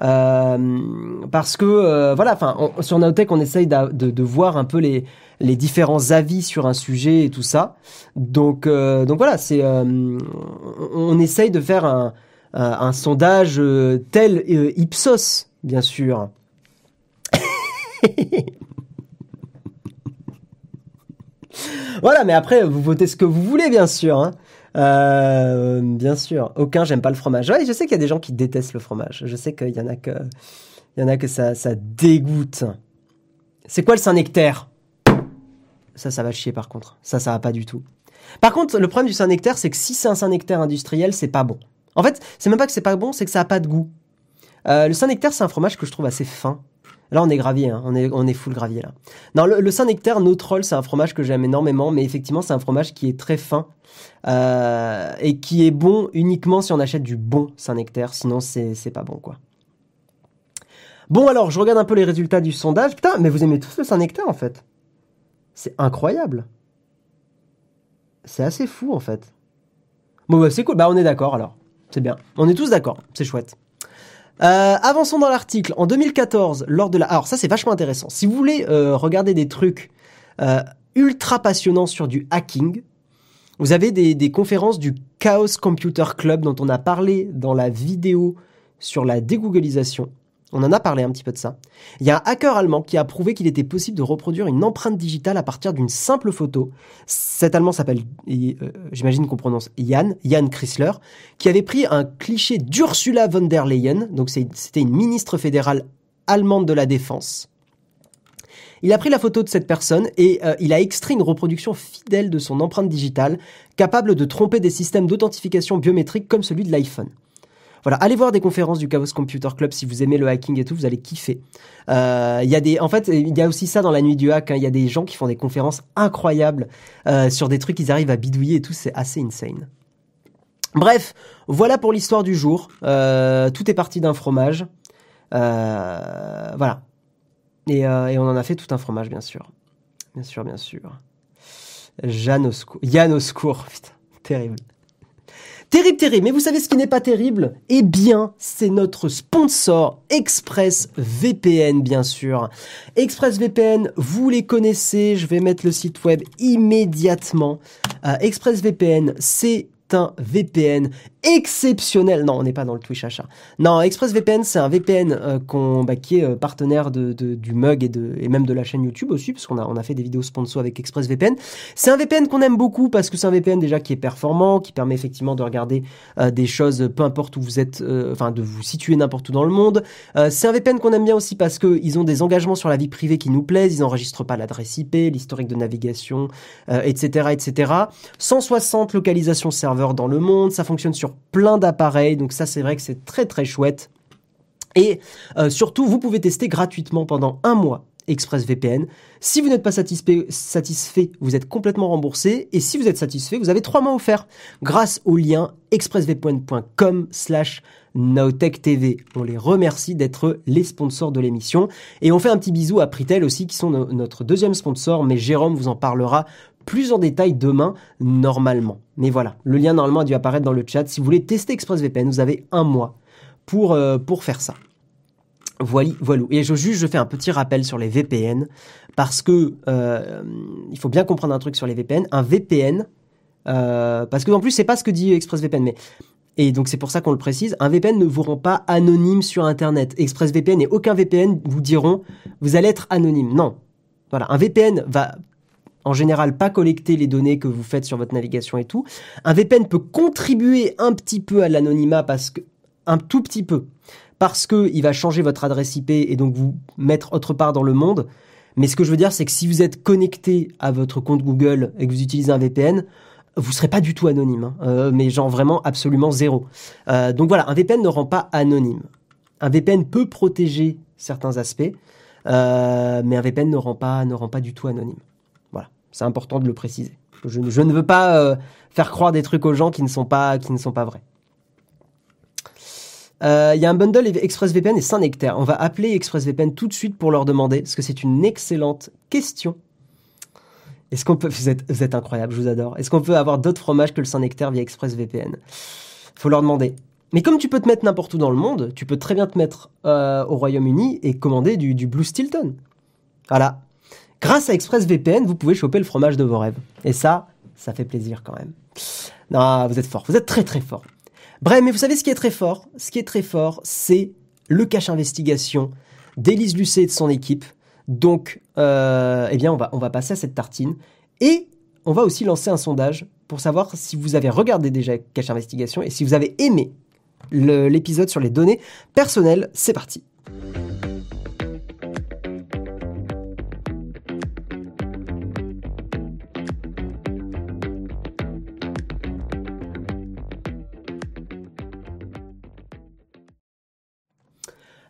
Euh, parce que euh, voilà, sur Naotech, on essaye de, voir un peu les, différents avis sur un sujet et tout ça. Donc, euh, voilà, c'est, on, on, essaye de faire un, un, sondage tel Ipsos, bien sûr. voilà, mais après, vous votez ce que vous voulez, bien sûr. Hein. Euh, bien sûr, aucun, j'aime pas le fromage. Je sais qu'il y a des gens qui détestent le fromage. Je sais qu'il y en a que, il y en a que ça, ça dégoûte. C'est quoi le Saint-Nectaire? Ça, ça va chier par contre. Ça, ça va pas du tout. Par contre, le problème du Saint-Nectaire, c'est que si c'est un Saint-Nectaire industriel, c'est pas bon. En fait, c'est même pas que c'est pas bon, c'est que ça a pas de goût. Euh, le Saint-Nectaire, c'est un fromage que je trouve assez fin. Là, on est gravier, hein. on est on est full gravier là. Non, le, Saint-Nectaire No Troll, c'est un fromage que j'aime énormément, mais effectivement, c'est un fromage qui est très fin euh, et qui est bon uniquement si on achète du bon Saint-Nectaire, sinon c'est pas bon quoi. Bon alors, je regarde un peu les résultats du sondage. Putain, mais vous aimez tous le Saint-Nectaire en fait. C'est incroyable. C'est assez fou en fait. Bon bah c'est cool, bah on est d'accord alors. C'est bien. On est tous d'accord, c'est chouette. Euh, avançons dans l'article. En 2014, lors de la... Alors ça c'est vachement intéressant. Si vous voulez euh, regarder des trucs euh, ultra passionnants sur du hacking, vous avez des, des, conférences du Chaos Computer Club dont on a parlé dans la vidéo sur la dégooglisation. On en a parlé un petit peu de ça. Il y a un hacker allemand qui a prouvé qu'il était possible de reproduire une empreinte digitale à partir d'une simple photo. Cet allemand s'appelle, euh, j'imagine qu'on prononce Jan, Jan Chrysler, qui avait pris un cliché d'Ursula von der Leyen, donc c'était une ministre fédérale allemande de la défense. Il a pris la photo de cette personne et euh, il a extrait une reproduction fidèle de son empreinte digitale, capable de tromper des systèmes d'authentification biométrique comme celui de l'iPhone. Voilà, allez voir des conférences du Chaos Computer Club si vous aimez le hacking et tout, vous allez kiffer. Euh, il y a des, en fait, il y a aussi ça dans la nuit du hack. Hein. Il y a des gens qui font des conférences incroyables euh, sur des trucs qu'ils arrivent à bidouiller et tout. C'est assez insane. Bref, voilà pour l'histoire du jour. Euh, tout est parti d'un fromage. voilà. Et, et, on en a fait tout un fromage, bien sûr. Bien sûr, bien sûr. Jeanne au secours. Yann au secours. Putain, terrible. Terrible, terrible. Mais vous savez ce qui n'est pas terrible? Eh bien, c'est notre sponsor ExpressVPN, bien sûr. ExpressVPN, vous les connaissez. Je vais mettre le site web immédiatement. Euh, ExpressVPN, c'est un VPN exceptionnel. Non, on n'est pas dans le Twitch achat. Non, ExpressVPN, c'est un VPN euh, bah, qui est euh, partenaire de, du mug et, de, et même de la chaîne YouTube aussi, parce qu'on a, on a fait des vidéos sponsor avec ExpressVPN. C'est un VPN qu'on aime beaucoup parce que c'est un VPN déjà qui est performant, qui permet effectivement de regarder euh, des choses peu importe où vous êtes, enfin de vous situer n'importe où dans le monde. c'est un VPN qu'on aime bien aussi parce qu'ils ont des engagements sur la vie privée qui nous plaisent. Ils n'enregistrent pas l'adresse IP, l'historique de navigation, etc., etc. 160 localisations serveurs dans le monde. Ça fonctionne sur plein d'appareils. Donc ça, c'est vrai que c'est très très chouette. Et euh, surtout, vous pouvez tester gratuitement pendant un mois ExpressVPN. Si vous n'êtes pas satisfait, satisfait, vous êtes complètement remboursé. Et si vous êtes satisfait, vous avez trois mois offerts grâce au lien expressvpn.com slash TV. On les remercie d'être les sponsors de l'émission. Et on fait un petit bisou à Pritel aussi, qui sont notre deuxième sponsor, mais Jérôme vous en parlera plus en détail demain, normalement. Mais voilà, le lien normalement a dû apparaître dans le chat. Si vous voulez tester ExpressVPN, vous avez un mois pour, euh, pour faire ça. Voilà, voilà. Et je juge, je fais un petit rappel sur les VPN parce que euh, il faut bien comprendre un truc sur les VPN. Un VPN, euh, parce que en plus c'est pas ce que dit ExpressVPN, mais et donc c'est pour ça qu'on le précise. Un VPN ne vous rend pas anonyme sur Internet. ExpressVPN et aucun VPN vous diront vous allez être anonyme. Non. Voilà, un VPN va en général pas collecter les données que vous faites sur votre navigation et tout. Un VPN peut contribuer un petit peu à l'anonymat parce que un tout petit peu parce que il va changer votre adresse IP et donc vous mettre autre part dans le monde. Mais ce que je veux dire, c'est que si vous êtes connecté à votre compte Google et que vous utilisez un VPN, vous serez pas du tout anonyme, hein. euh, mais genre vraiment absolument zéro. Euh, donc voilà, un VPN ne rend pas anonyme. Un VPN peut protéger certains aspects, euh, mais un VPN ne rend pas ne rend pas du tout anonyme. C'est important de le préciser. Je, ne veux pas euh, faire croire des trucs aux gens qui ne sont pas, qui ne sont pas vrais. Euh, il y a un bundle ExpressVPN et Saint-Nectaire. On va appeler ExpressVPN tout de suite pour leur demander, parce que c'est une excellente question. Est-ce qu'on peut, vous êtes, vous êtes incroyable, je vous adore. Est-ce qu'on peut avoir d'autres fromages que le Saint-Nectaire via ExpressVPN? Faut leur demander. Mais comme tu peux te mettre n'importe où dans le monde, tu peux très bien te mettre euh, au Royaume-Uni et commander du Blue Stilton. Voilà, Grâce à ExpressVPN, vous pouvez choper le fromage de vos rêves. Et ça, ça fait plaisir quand même. Non, vous êtes fort, vous êtes très très fort. Bref, mais vous savez ce qui est très fort? Ce qui est très fort, c'est le cache investigation d'Élise Lucet et de son équipe. Donc, euh, eh bien, on va, on va passer à cette tartine. Et on va aussi lancer un sondage pour savoir si vous avez regardé déjà Cache Investigation et si vous avez aimé l'épisode sur les données personnelles. C'est parti.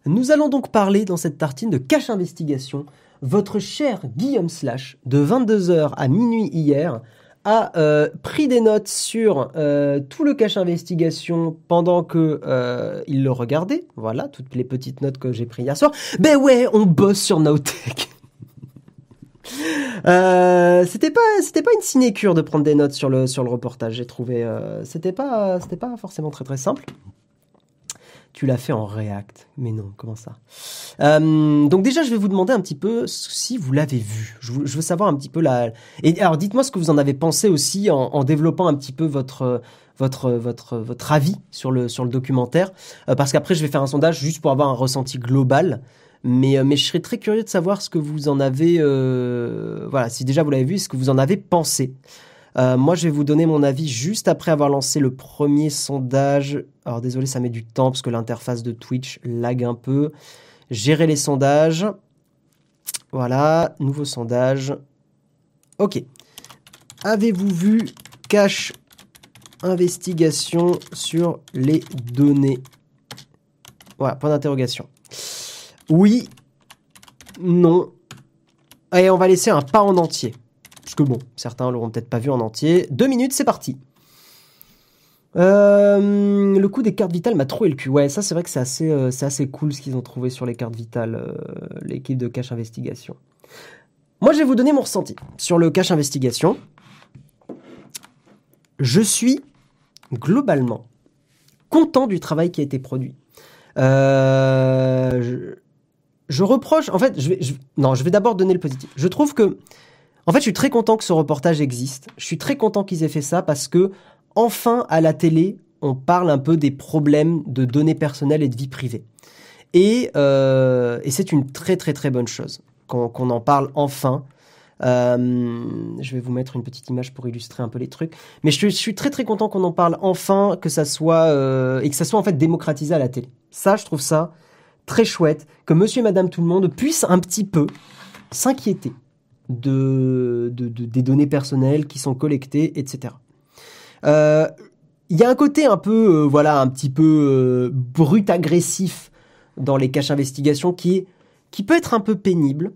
Nous allons donc parler dans cette tartine de cache investigation. Votre cher Guillaume Slash, de 22h à minuit hier, a euh, pris des notes sur euh, tout le cache investigation pendant que euh, il le regardait. Voilà, toutes les petites notes que j'ai prises hier soir. Ben ouais, on bosse sur Nowtech. c'était pas c'était pas une sinécure de prendre des notes sur le sur le reportage j'ai trouvé c'était pas c'était pas forcément très très simple tu l'as fait en React. Mais non, comment ça? Euh, Donc déjà, je vais vous demander un petit peu si vous l'avez vu. Je, veux savoir un petit peu la... Et alors, dites-moi ce que vous en avez pensé aussi en, développant un petit peu votre votre votre votre avis sur le sur le documentaire, euh, parce qu'après, je vais faire un sondage juste pour avoir un ressenti global. Mais, euh, mais je serais très curieux de savoir ce que vous en avez... voilà, si déjà vous l'avez vu, ce que vous en avez pensé. Euh, moi, je vais vous donner mon avis juste après avoir lancé le premier sondage. Alors désolé, ça met du temps parce que l'interface de Twitch lag un peu. Gérer les sondages. Voilà, nouveau sondage. Ok. Avez-vous vu cache investigation sur les données? Voilà, point d'interrogation. Oui, non. Et on va laisser un pas en entier. Parce que bon, certains l'auront peut-être pas vu en entier. Deux minutes, c'est parti. Euh, le coup des cartes vitales m'a trouvé le cul. Ouais, ça c'est vrai que c'est assez, euh, assez cool ce qu'ils ont trouvé sur les cartes vitales, euh, l'équipe de Cache Investigation. Moi je vais vous donner mon ressenti sur le Cache Investigation. Je suis globalement content du travail qui a été produit. Je, reproche, en fait, non, je vais d'abord donner le positif. Je trouve que en fait, je suis très content que ce reportage existe. Je suis très content qu'ils aient fait ça parce que, enfin, à la télé, on parle un peu des problèmes de données personnelles et de vie privée. Et, euh, et c'est une très très très bonne chose qu'on en parle enfin. Euh, je vais vous mettre une petite image pour illustrer un peu les trucs. Mais je, suis très très content qu'on en parle enfin, que ça soit euh, et que ça soit en fait démocratisé à la télé. Ça, je trouve ça très chouette que Monsieur et Madame tout le monde puisse un petit peu s'inquiéter de, de, des données personnelles qui sont collectées, etc. Euh, il y a un côté un peu, euh, voilà, un petit peu brut agressif dans les caches investigations qui qui peut être un peu pénible.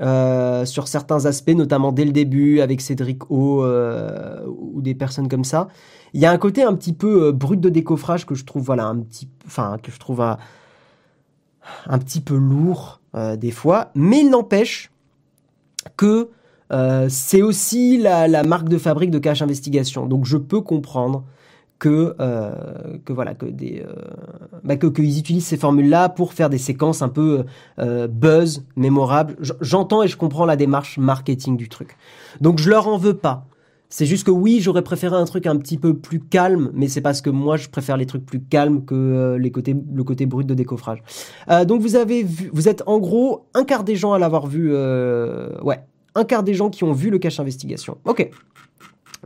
Euh, sur certains aspects, notamment dès le début avec Cédric O euh, ou des personnes comme ça. Il y a un côté un petit peu euh, brut de décoffrage que je trouve voilà un petit, enfin que je trouve un, un petit peu lourd des fois, mais il n'empêche que c'est aussi la, la, marque de fabrique de Cache Investigation. Donc je peux comprendre que euh, que voilà que des euh, bah, que qu'ils utilisent ces formules là pour faire des séquences un peu euh, buzz mémorables. J'entends et je comprends la démarche marketing du truc. Donc je leur en veux pas c'est juste que oui j'aurais préféré un truc un petit peu plus calme mais c'est parce que moi je préfère les trucs plus calmes que côtés le côté brut de décoffrage donc vous avez vu vous êtes en gros un quart des gens à l'avoir vu ouais un quart des gens qui ont vu le cache investigation ok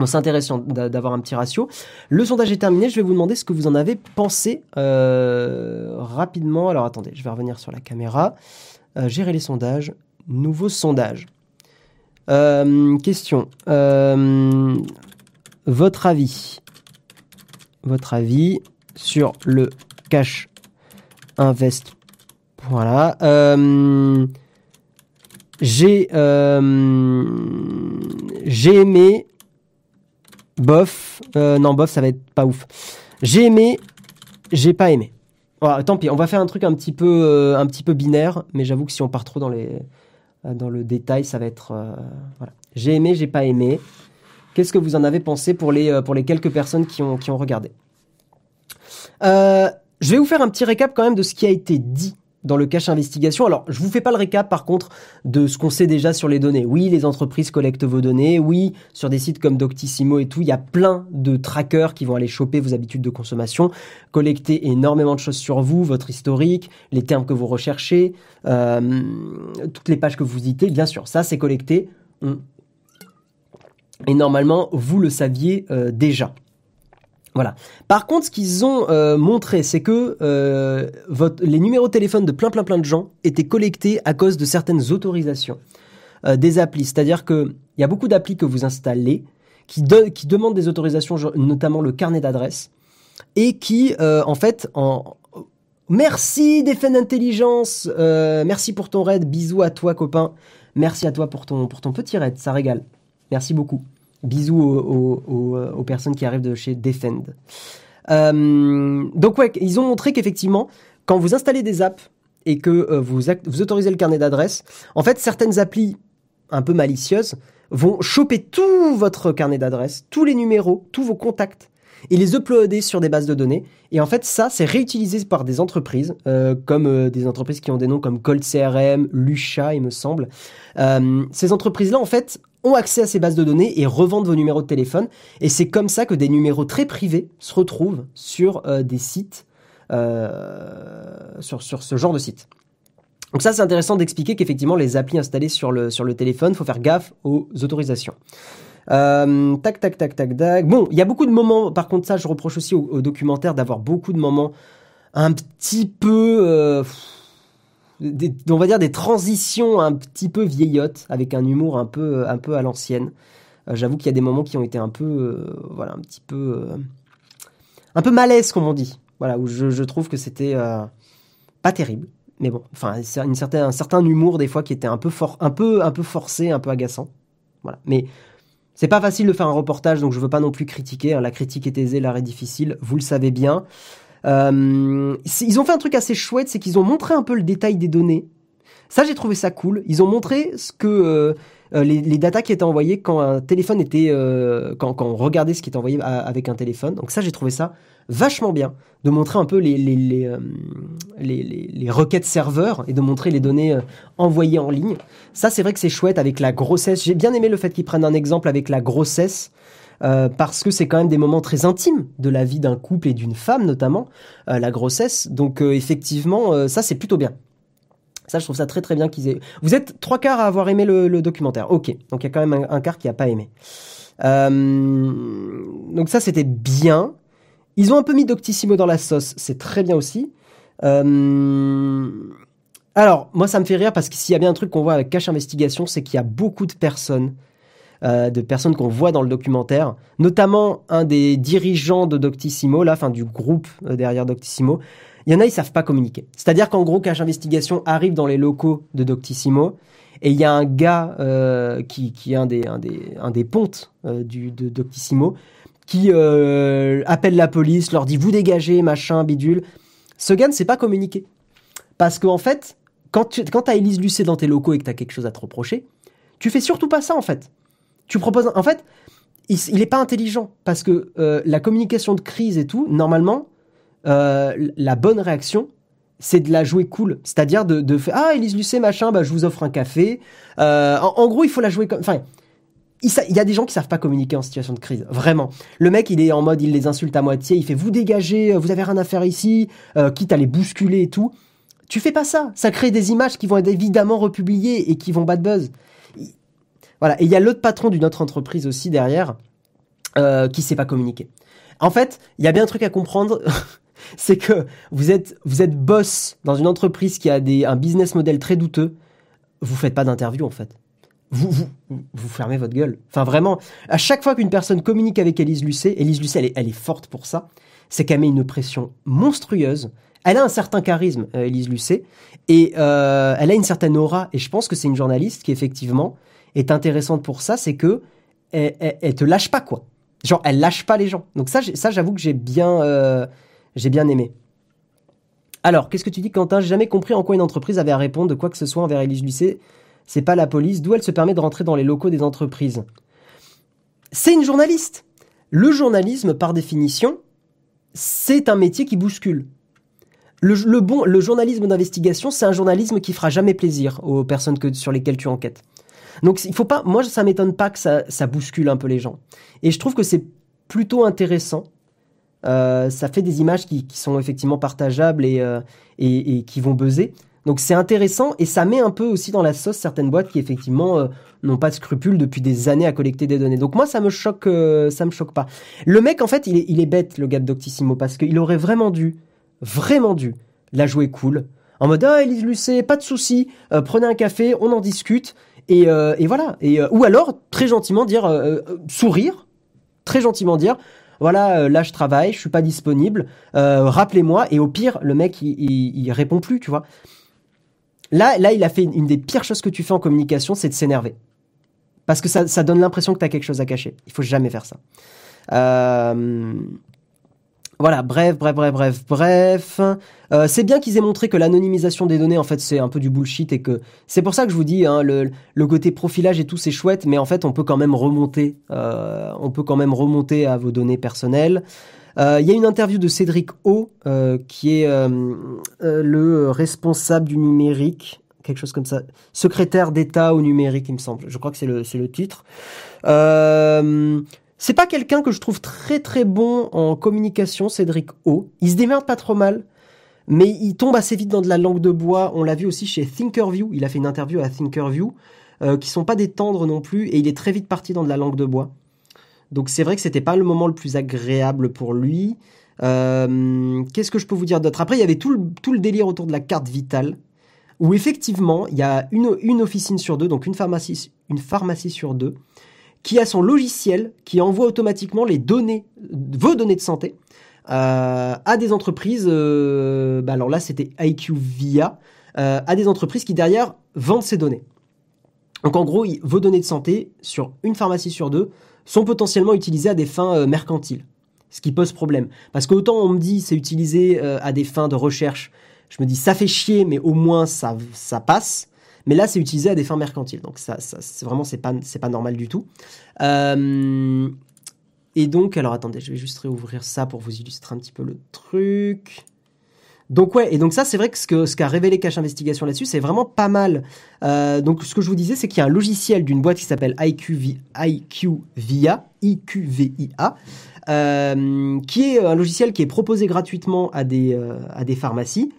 c'est intéressant d'avoir un petit ratio. Le sondage est terminé. Je vais vous demander ce que vous en avez pensé euh, rapidement. Alors attendez, je vais revenir sur la caméra. Euh, gérer les sondages. Nouveau sondage. Euh, question. votre avis. Votre avis sur le cash invest. Voilà. j'ai j'ai aimé Bof. Euh, non, bof, ça va être pas ouf. J'ai aimé, j'ai pas aimé. tant pis, on va faire un truc un petit peu, euh, un petit peu binaire, mais j'avoue que si on part trop dans, les, euh, dans le détail, ça va être. voilà. J'ai aimé, j'ai pas aimé. Qu'est-ce que vous en avez pensé pour les, pour les quelques personnes qui ont, qui ont regardé? Je vais vous faire un petit récap quand même de ce qui a été dit dans le cache investigation. Alors, je vous fais pas le récap par contre de ce qu'on sait déjà sur les données. Oui, les entreprises collectent vos données. Oui, sur des sites comme Doctissimo et tout, il y a plein de trackers qui vont aller choper vos habitudes de consommation, collecter énormément de choses sur vous, votre historique, les termes que vous recherchez, euh, toutes les pages que vous visitez. Bien sûr, ça c'est collecté. Et normalement, vous le saviez euh, déjà. Voilà. Par contre, ce qu'ils ont euh, montré, c'est que euh, les numéros de téléphone de plein plein plein de gens étaient collectés à cause de certaines autorisations euh, des applis. C'est-à-dire que il y a beaucoup d'applis que vous installez qui, demandent des autorisations, notamment le carnet d'adresse, et qui, en fait, en merci Défense Intelligence, merci pour ton raid, bisous à toi copain, merci à toi pour ton pour ton petit raid, ça régale, merci beaucoup. Bisous aux, personnes qui arrivent de chez Defend. Euh, donc ouais, ils ont montré qu'effectivement, quand vous installez des apps et que euh, vous, vous autorisez le carnet d'adresse, en fait, certaines applis un peu malicieuses vont choper tout votre carnet d'adresse, tous les numéros, tous vos contacts et les uploader sur des bases de données. Et en fait, ça, c'est réutilisé par des entreprises, euh, comme des entreprises qui ont des noms comme Cold CRM, Lucha, il me semble. ces entreprises-là, en fait, ont accès à ces bases de données et revendent vos numéros de téléphone. Et c'est comme ça que des numéros très privés se retrouvent sur euh, des sites, euh, sur, sur ce genre de site. Donc ça, c'est intéressant d'expliquer qu'effectivement, les applis installées sur le, sur le téléphone, faut faire gaffe aux autorisations. Euh, tac, tac, tac, tac, tac. Bon, il y a beaucoup de moments, par contre ça, je reproche aussi au, documentaire d'avoir beaucoup de moments un petit peu on va dire des transitions un petit peu vieillottes avec un humour un peu un peu à l'ancienne. Euh, j'avoue qu'il y a des moments qui ont été un peu euh, voilà un petit peu euh, un peu malaise comme on dit. Voilà où je, trouve que c'était pas terrible. Mais bon, enfin une certaine, un certain humour des fois qui était un peu un peu un peu forcé, un peu agaçant. Voilà. Mais c'est pas facile de faire un reportage, donc je veux pas non plus critiquer. Hein. La critique est aisée, l'art est difficile, vous le savez bien. Euh, ils ont fait un truc assez chouette, c'est qu'ils ont montré un peu le détail des données. Ça, j'ai trouvé ça cool. Ils ont montré ce que euh, euh, les, les qui étaient envoyées quand un téléphone était, quand, quand on regardait ce qui était envoyé avec un téléphone. Donc ça, j'ai trouvé ça vachement bien de montrer un peu les les, les, les, les requêtes serveurs et de montrer les données envoyées en ligne. Ça, c'est vrai que c'est chouette avec la grossesse. J'ai bien aimé le fait qu'ils prennent un exemple avec la grossesse euh, parce que c'est quand même des moments très intimes de la vie d'un couple et d'une femme notamment, euh, la grossesse. Donc effectivement, ça c'est plutôt bien. Ça, je trouve ça très très bien qu'ils aient. Vous êtes trois quarts à avoir aimé le, documentaire. Ok, donc il y a quand même un, quart qui a pas aimé. donc ça c'était bien. Ils ont un peu mis Doctissimo dans la sauce, c'est très bien aussi. Alors, moi, ça me fait rire parce que s'il y a bien un truc qu'on voit avec Cache Investigation, c'est qu'il y a beaucoup de personnes, euh, de personnes qu'on voit dans le documentaire, notamment un des dirigeants de Doctissimo, là, enfin du groupe euh, derrière Doctissimo. Il y en a, ils savent pas communiquer. C'est-à-dire qu'en gros, Cache Investigation arrive dans les locaux de Doctissimo et il y a un gars euh, qui, qui est un des, un des, un des pontes du, de Doctissimo qui appelle la police, leur dit vous dégagez, machin, bidule. Ce gars ne sait pas communiquer. Parce qu'en fait, quand tu as Élise Lucet dans tes locaux et que tu as quelque chose à te reprocher, tu fais surtout pas ça en fait. Tu proposes. En fait, il, n'est pas intelligent parce que euh, la communication de crise et tout, normalement, euh, la bonne réaction, c'est de la jouer cool. C'est-à-dire de, faire Ah, Élise Lucet, machin, bah, je vous offre un café. Euh, en, gros, il faut la jouer comme. Enfin. Il, y a des gens qui savent pas communiquer en situation de crise, vraiment. Le mec, il est en mode, il les insulte à moitié, il fait vous dégagez, vous avez rien à faire ici, quitte à les bousculer et tout. Tu fais pas ça. Ça crée des images qui vont être évidemment republiées et qui vont bad buzz. Voilà. Et il y a l'autre patron d'une autre entreprise aussi derrière euh, qui sait pas communiquer. En fait, il y a bien un truc à comprendre. c'est que vous êtes, boss dans une entreprise qui a un business model très douteux. Vous faites pas d'interview en fait. Vous, vous, fermez votre gueule. Enfin, vraiment, à chaque fois qu'une personne communique avec Elise Lucet, Elise Lucet, elle est, elle est forte pour ça, c'est qu'elle met une pression monstrueuse elle a un certain charisme, euh, Elise Lucet, et euh, elle a une certaine aura. Et je pense que c'est une journaliste qui effectivement est intéressante pour ça, c'est que elle, te lâche pas quoi. Genre, elle lâche pas les gens. Donc ça, ça j'avoue que j'ai bien, euh, j'ai bien aimé. Alors, qu'est-ce que tu dis, Quentin? J'ai jamais compris en quoi une entreprise avait à répondre de quoi que ce soit envers Elise Lucet. C'est pas la police. D'où elle se permet de rentrer dans les locaux des entreprises? C'est une journaliste. Le journalisme, par définition, c'est un métier qui bouscule. Le, bon, le journalisme d'investigation, c'est un journalisme qui fera jamais plaisir aux personnes que, sur lesquelles tu enquêtes. Donc il faut pas, moi ça m'étonne pas que ça, ça, bouscule un peu les gens. Et je trouve que c'est plutôt intéressant. Euh, ça fait des images qui, sont effectivement partageables et, euh, et, et, qui vont buzzer. Donc c'est intéressant et ça met un peu aussi dans la sauce certaines boîtes qui effectivement euh, n'ont pas de scrupules depuis des années à collecter des données. Donc moi ça me choque, ça me choque pas. Le mec en fait il est, bête le gars de Doctissimo parce qu'il aurait vraiment dû vraiment dû la jouer cool. En mode, ah, Elise Lucet, pas de souci, prenez un café, on en discute. Et, euh, et voilà. Et, euh, ou alors, très gentiment dire, sourire, très gentiment dire, voilà, là je travaille, je suis pas disponible, rappelez-moi. Et au pire, le mec, il, répond plus, tu vois. Là, là, il a fait une, des pires choses que tu fais en communication, c'est de s'énerver. Parce que ça, donne l'impression que tu as quelque chose à cacher. Il faut jamais faire ça. Euh, voilà, bref, bref, bref, bref, bref. Euh, c'est bien qu'ils aient montré que l'anonymisation des données, en fait, c'est un peu du bullshit et que c'est pour ça que je vous dis, hein, le, côté profilage et tout, c'est chouette, mais en fait, on peut quand même remonter, euh, on peut quand même remonter à vos données personnelles. Euh, il y a une interview de Cédric O, qui est le responsable du numérique, quelque chose comme ça, secrétaire d'État au numérique, il me semble. Je crois que c'est le, titre. C'est pas quelqu'un que je trouve très très bon en communication, Cédric O. Il se démerde pas trop mal, mais il tombe assez vite dans de la langue de bois. On l'a vu aussi chez Thinkerview. Il a fait une interview à Thinkerview, euh, qui sont pas des tendres non plus, et il est très vite parti dans de la langue de bois. Donc c'est vrai que c'était pas le moment le plus agréable pour lui. Euh, qu'est-ce que je peux vous dire d'autre? Après, il y avait tout le, délire autour de la carte vitale, où effectivement, il y a une, officine sur deux, donc une pharmacie sur deux, qui a son logiciel qui envoie automatiquement les données, vos données de santé, euh, à des entreprises. Euh, bah alors là, c'était IQVIA, euh, à des entreprises qui derrière vendent ces données. Donc en gros, vos données de santé sur une pharmacie sur deux sont potentiellement utilisées à des fins euh, mercantiles, ce qui pose problème. Parce qu'autant on me dit c'est utilisé euh, à des fins de recherche, je me dis ça fait chier, mais au moins ça ça passe. Mais là, c'est utilisé à des fins mercantiles. Donc ça, c'est vraiment, c'est pas, c'est pas normal du tout. Euh, et donc, alors attendez, je vais juste réouvrir ça pour vous illustrer un petit peu le truc. Donc ouais, et donc ça c'est vrai que ce que ce qu'a révélé Cache Investigation là-dessus, c'est vraiment pas mal. Euh, donc ce que je vous disais, c'est qu'il y a un logiciel d'une boîte qui s'appelle IQV, IQVIA, IQVIA, euh, qui est un logiciel qui est proposé gratuitement à des à des pharmacies.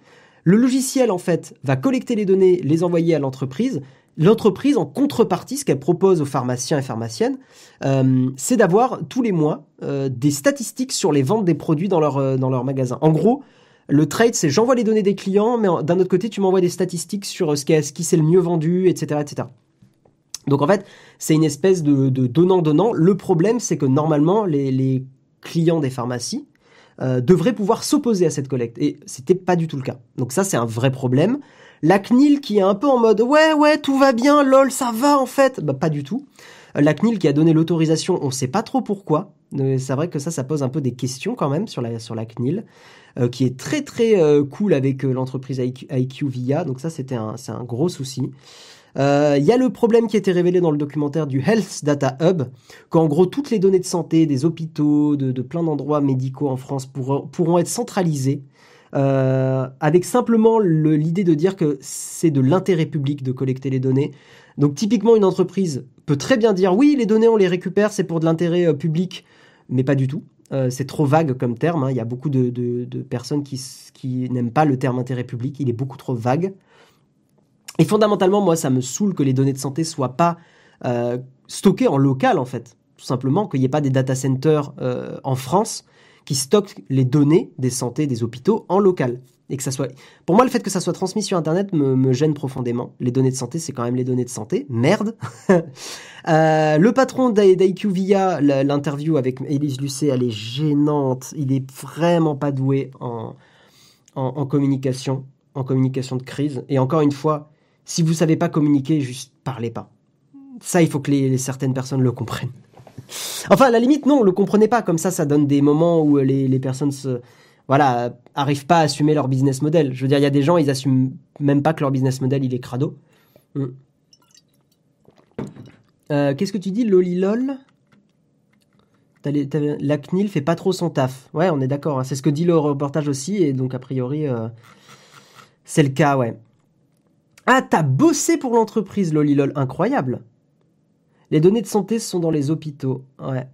Le logiciel en fait va collecter les données, les envoyer à l'entreprise. L'entreprise, en contrepartie, ce qu'elle propose aux pharmaciens et pharmaciennes, euh, c'est d'avoir tous les mois euh, des statistiques sur les ventes des produits dans leur, euh, dans leur magasin. En gros, le trade, c'est j'envoie les données des clients, mais d'un autre côté, tu m'envoies des statistiques sur euh, ce qui, est- qui s'est le mieux vendu, etc., etc. Donc en fait, c'est une espèce de de donnant-donnant. Le problème, c'est que normalement, les, les clients des pharmacies euh, devraient pouvoir s'opposer à cette collecte. Et c'était pas du tout le cas. Donc ça, c'est un vrai problème. La CNIL qui est un peu en mode ouais ouais tout va bien lol ça va en fait bah pas du tout. Euh, La CNIL qui a donné l'autorisation on sait pas trop pourquoi. C'est vrai que ça ça pose un peu des questions quand même sur la sur la CNIL euh, qui est très très cool avec l'entreprise IQ, IQVIA donc ça c'était un c'est un gros souci. Euh, Il y a le problème qui a été révélé dans le documentaire du Health Data Hub, qu'en gros toutes les données de santé des hôpitaux, de, plein d'endroits médicaux en France pourront, être centralisées euh, avec simplement le- l'idée de dire que c'est de l'intérêt public de collecter les données. Donc typiquement une entreprise peut très bien dire oui les données on les récupère c'est pour de l'intérêt euh, public, mais pas du tout. Euh, c'est trop vague comme terme. hein. Il y a beaucoup de, personnes qui n'aiment pas le terme intérêt public. Il est beaucoup trop vague. Et fondamentalement, moi, ça me saoule que les données de santé soient pas euh, stockées en local, en fait. Tout simplement, qu'il n'y ait pas des data centers euh, en France qui stockent les données des santé des hôpitaux en local. Et que ça soit. Pour moi, le fait que ça soit transmis sur Internet me, gêne profondément. Les données de santé, c'est quand même les données de santé. Merde. Euh, le patron d'I- d'IQVIA, l'interview avec Élise Lucet, elle est gênante. Il est vraiment pas doué en communication, en communication de crise. Et encore une fois, si vous savez pas communiquer, juste parlez pas. Ça, il faut que les, certaines personnes le comprennent. Enfin, à la limite, non, le comprenez pas. Comme ça, ça donne des moments où les, les personnes se, voilà, arrivent pas à assumer leur business model. Je veux dire, il y a des gens, ils assument même pas que leur business model, il est crado. Mm. Euh, Qu'est-ce que tu dis, lolilol La CNIL fait pas trop son taf. Ouais, on est d'accord. hein. C'est ce que dit le reportage aussi, et donc a priori, euh, c'est le cas, ouais. Ah, t'as bossé pour l'entreprise, lolilol. Incroyable. Les données de santé sont dans les hôpitaux. Ouais.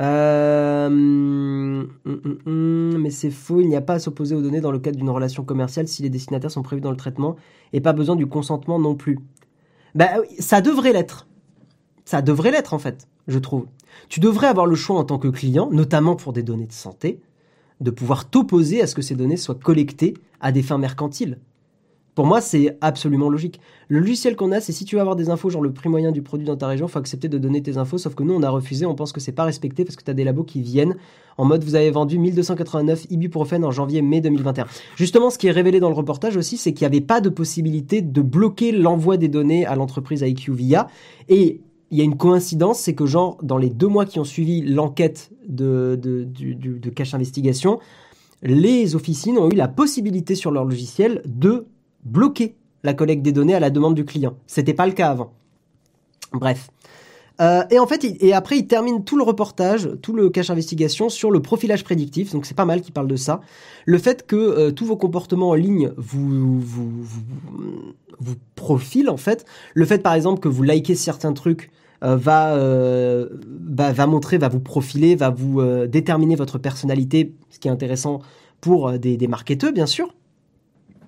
Euh, hum, hum, hum, mais c'est faux, il n'y a pas à s'opposer aux données dans le cadre d'une relation commerciale si les destinataires sont prévus dans le traitement et pas besoin du consentement non plus. Bah ça devrait l'être. Ça devrait l'être en fait, je trouve. Tu devrais avoir le choix en tant que client, notamment pour des données de santé, de pouvoir t'opposer à ce que ces données soient collectées à des fins mercantiles. Pour moi, c'est absolument logique. Le logiciel qu'on a, c'est si tu veux avoir des infos, genre le prix moyen du produit dans ta région, faut accepter de donner tes infos, sauf que nous, on a refusé, on pense que c'est pas respecté parce que tu as des labos qui viennent en mode vous avez vendu 1289 ibuprofène en janvier-mai 2021. Justement, ce qui est révélé dans le reportage aussi, c'est qu'il n'y avait pas de possibilité de bloquer l'envoi des données à l'entreprise IQVIA. Et il y a une coïncidence, c'est que genre, dans les deux mois qui ont suivi l'enquête de, de, du- de cache investigation, les officines ont eu la possibilité sur leur logiciel de bloquer la collecte des données à la demande du client. C'était pas le cas avant. Bref. Euh, et en fait, et après, il termine tout le reportage, tout le cache investigation sur le profilage prédictif. Donc c'est pas mal qu'il parle de ça. Le fait que euh, tous vos comportements en ligne vous, vous, vous, vous profilent en fait. Le fait par exemple que vous likez certains trucs va, euh, bah, va montrer, va vous profiler, va vous euh, déterminer votre personnalité, ce qui est intéressant pour euh, des, des marketeurs bien sûr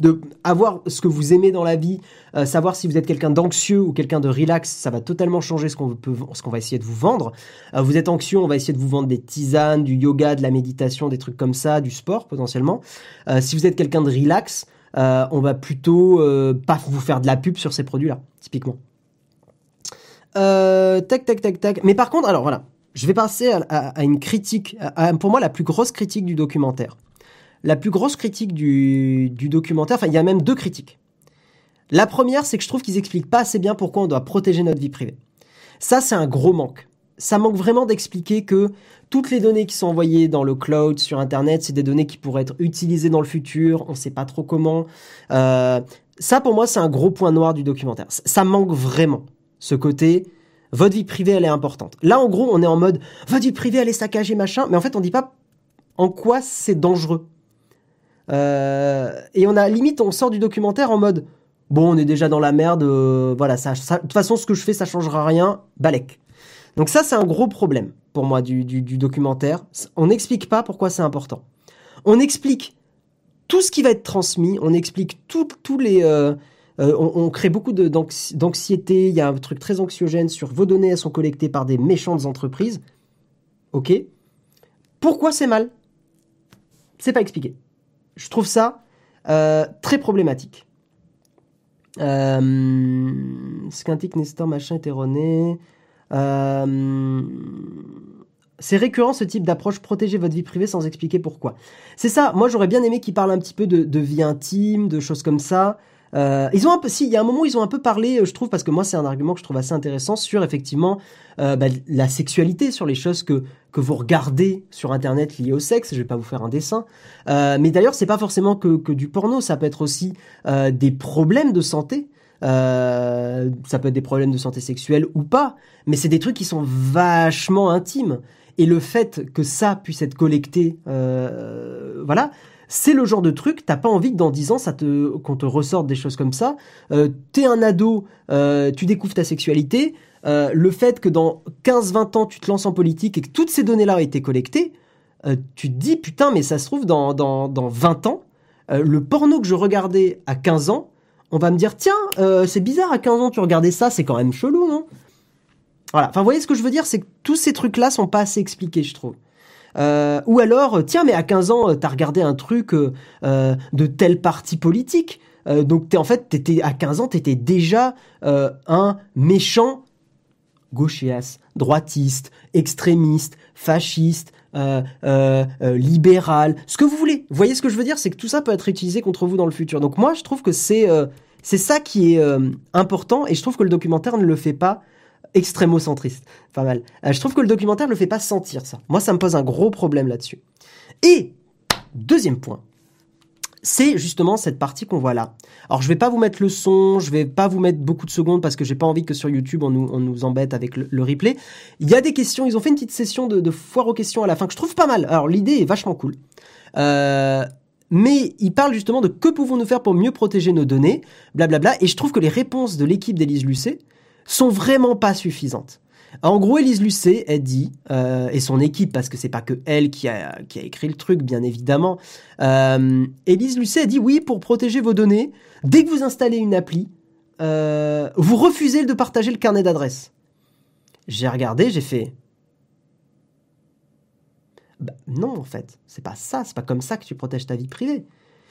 de avoir ce que vous aimez dans la vie, euh, savoir si vous êtes quelqu'un d'anxieux ou quelqu'un de relax, ça va totalement changer ce qu'on peut, ce qu'on va essayer de vous vendre. Euh, vous êtes anxieux, on va essayer de vous vendre des tisanes, du yoga, de la méditation, des trucs comme ça, du sport potentiellement. Euh, si vous êtes quelqu'un de relax, euh, on va plutôt euh, pas vous faire de la pub sur ces produits-là, typiquement. Euh, tac, tac, tac, tac. Mais par contre, alors voilà, je vais passer à, une critique, pour moi la plus grosse critique du documentaire. La plus grosse critique du, documentaire, enfin il y a même deux critiques. La première, c'est que je trouve qu'ils expliquent pas assez bien pourquoi on doit protéger notre vie privée. Ça, c'est un gros manque. Ça manque vraiment d'expliquer que toutes les données qui sont envoyées dans le cloud, sur Internet, c'est des données qui pourraient être utilisées dans le futur. On sait pas trop comment. Euh, ça, pour moi, c'est un gros point noir du documentaire. Ça manque vraiment. Ce côté, votre vie privée, elle est importante. Là, en gros, on est en mode, votre vie privée, elle est saccagée, machin. Mais en fait, on dit pas En quoi c'est dangereux euh, Et on a limite, on sort du documentaire en mode bon, on est déjà dans la merde, euh, voilà, de toute façon, ce que je fais, ça changera rien, balek. Donc ça, c'est un gros problème pour moi du, documentaire. On n'explique pas pourquoi c'est important. On explique tout ce qui va être transmis, on explique tous les... Euh, euh, on, crée beaucoup d'anxiété, il y a un truc très anxiogène sur vos données, elles sont collectées par des méchantes entreprises. Ok Pourquoi c'est mal? C'est pas expliqué. Je trouve ça euh, très problématique. Euh, Nestor, machin, est erroné. Euh, c'est récurrent ce type d'approche, protéger votre vie privée sans expliquer pourquoi. C'est ça, moi j'aurais bien aimé qu'ils parlent un petit peu de, vie intime, de choses comme ça. Euh, ils ont un peu, si, il y a un moment ils ont un peu parlé, euh, je trouve, parce que moi c'est un argument que je trouve assez intéressant sur effectivement bah, la sexualité, sur les choses que que vous regardez sur internet liées au sexe. Je vais pas vous faire un dessin, mais d'ailleurs c'est pas forcément que, que du porno, ça peut être aussi des problèmes de santé. Euh, ça peut être des problèmes de santé sexuelle ou pas, mais c'est des trucs qui sont vachement intimes. Et le fait que ça puisse être collecté, euh, voilà, c'est le genre de truc, t'as pas envie que dans 10 ans, ça qu'on te ressorte des choses comme ça. Euh, t'es un ado, euh, tu découvres ta sexualité, euh, le fait que dans 15-20 ans, tu te lances en politique et que toutes ces données-là ont été collectées, tu te dis, putain, mais ça se trouve, dans, dans, dans 20 ans, le porno que je regardais à 15 ans, on va me dire tiens, c'est bizarre à 15 ans tu regardais ça, c'est quand même chelou, non? Voilà. Enfin, vous voyez ce que je veux dire, c'est que tous ces trucs-là sont pas assez expliqués, je trouve. Euh, ou alors, tiens, mais à 15 ans, euh, t'as regardé un truc de tel parti politique. donc, t'es en fait, t'étais à 15 ans, t'étais déjà un méchant gauchias, droitiste, extrémiste, fasciste, euh, euh, euh, libéral, ce que vous voulez. Vous voyez ce que je veux dire? C'est que tout ça peut être utilisé contre vous dans le futur. Donc moi, je trouve que c'est c'est ça qui est important et je trouve que le documentaire ne le fait pas extrémo-centriste. Pas mal. je trouve que le documentaire ne le fait pas sentir ça. Moi, ça me pose un gros problème là-dessus. Et deuxième point, c'est justement cette partie qu'on voit là. Alors je vais pas vous mettre le son, je vais pas vous mettre beaucoup de secondes parce que j'ai pas envie que sur YouTube on nous, embête avec le, replay. Il y a des questions, ils ont fait une petite session de, foire aux questions à la fin que je trouve pas mal. Alors l'idée est vachement cool. Euh, mais ils parlent justement de que pouvons-nous faire pour mieux protéger nos données, blablabla. Et je trouve que les réponses de l'équipe d'Élise Lucet sont vraiment pas suffisantes. En gros, Elise Lucet, elle dit, euh, et son équipe, parce que c'est pas que elle qui a, écrit le truc, bien évidemment. Euh, Elise Lucet, a dit oui, pour protéger vos données, dès que vous installez une appli, euh, vous refusez de partager le carnet d'adresse. J'ai regardé, j'ai fait. Bah, non, en fait, c'est pas ça, c'est pas comme ça que tu protèges ta vie privée.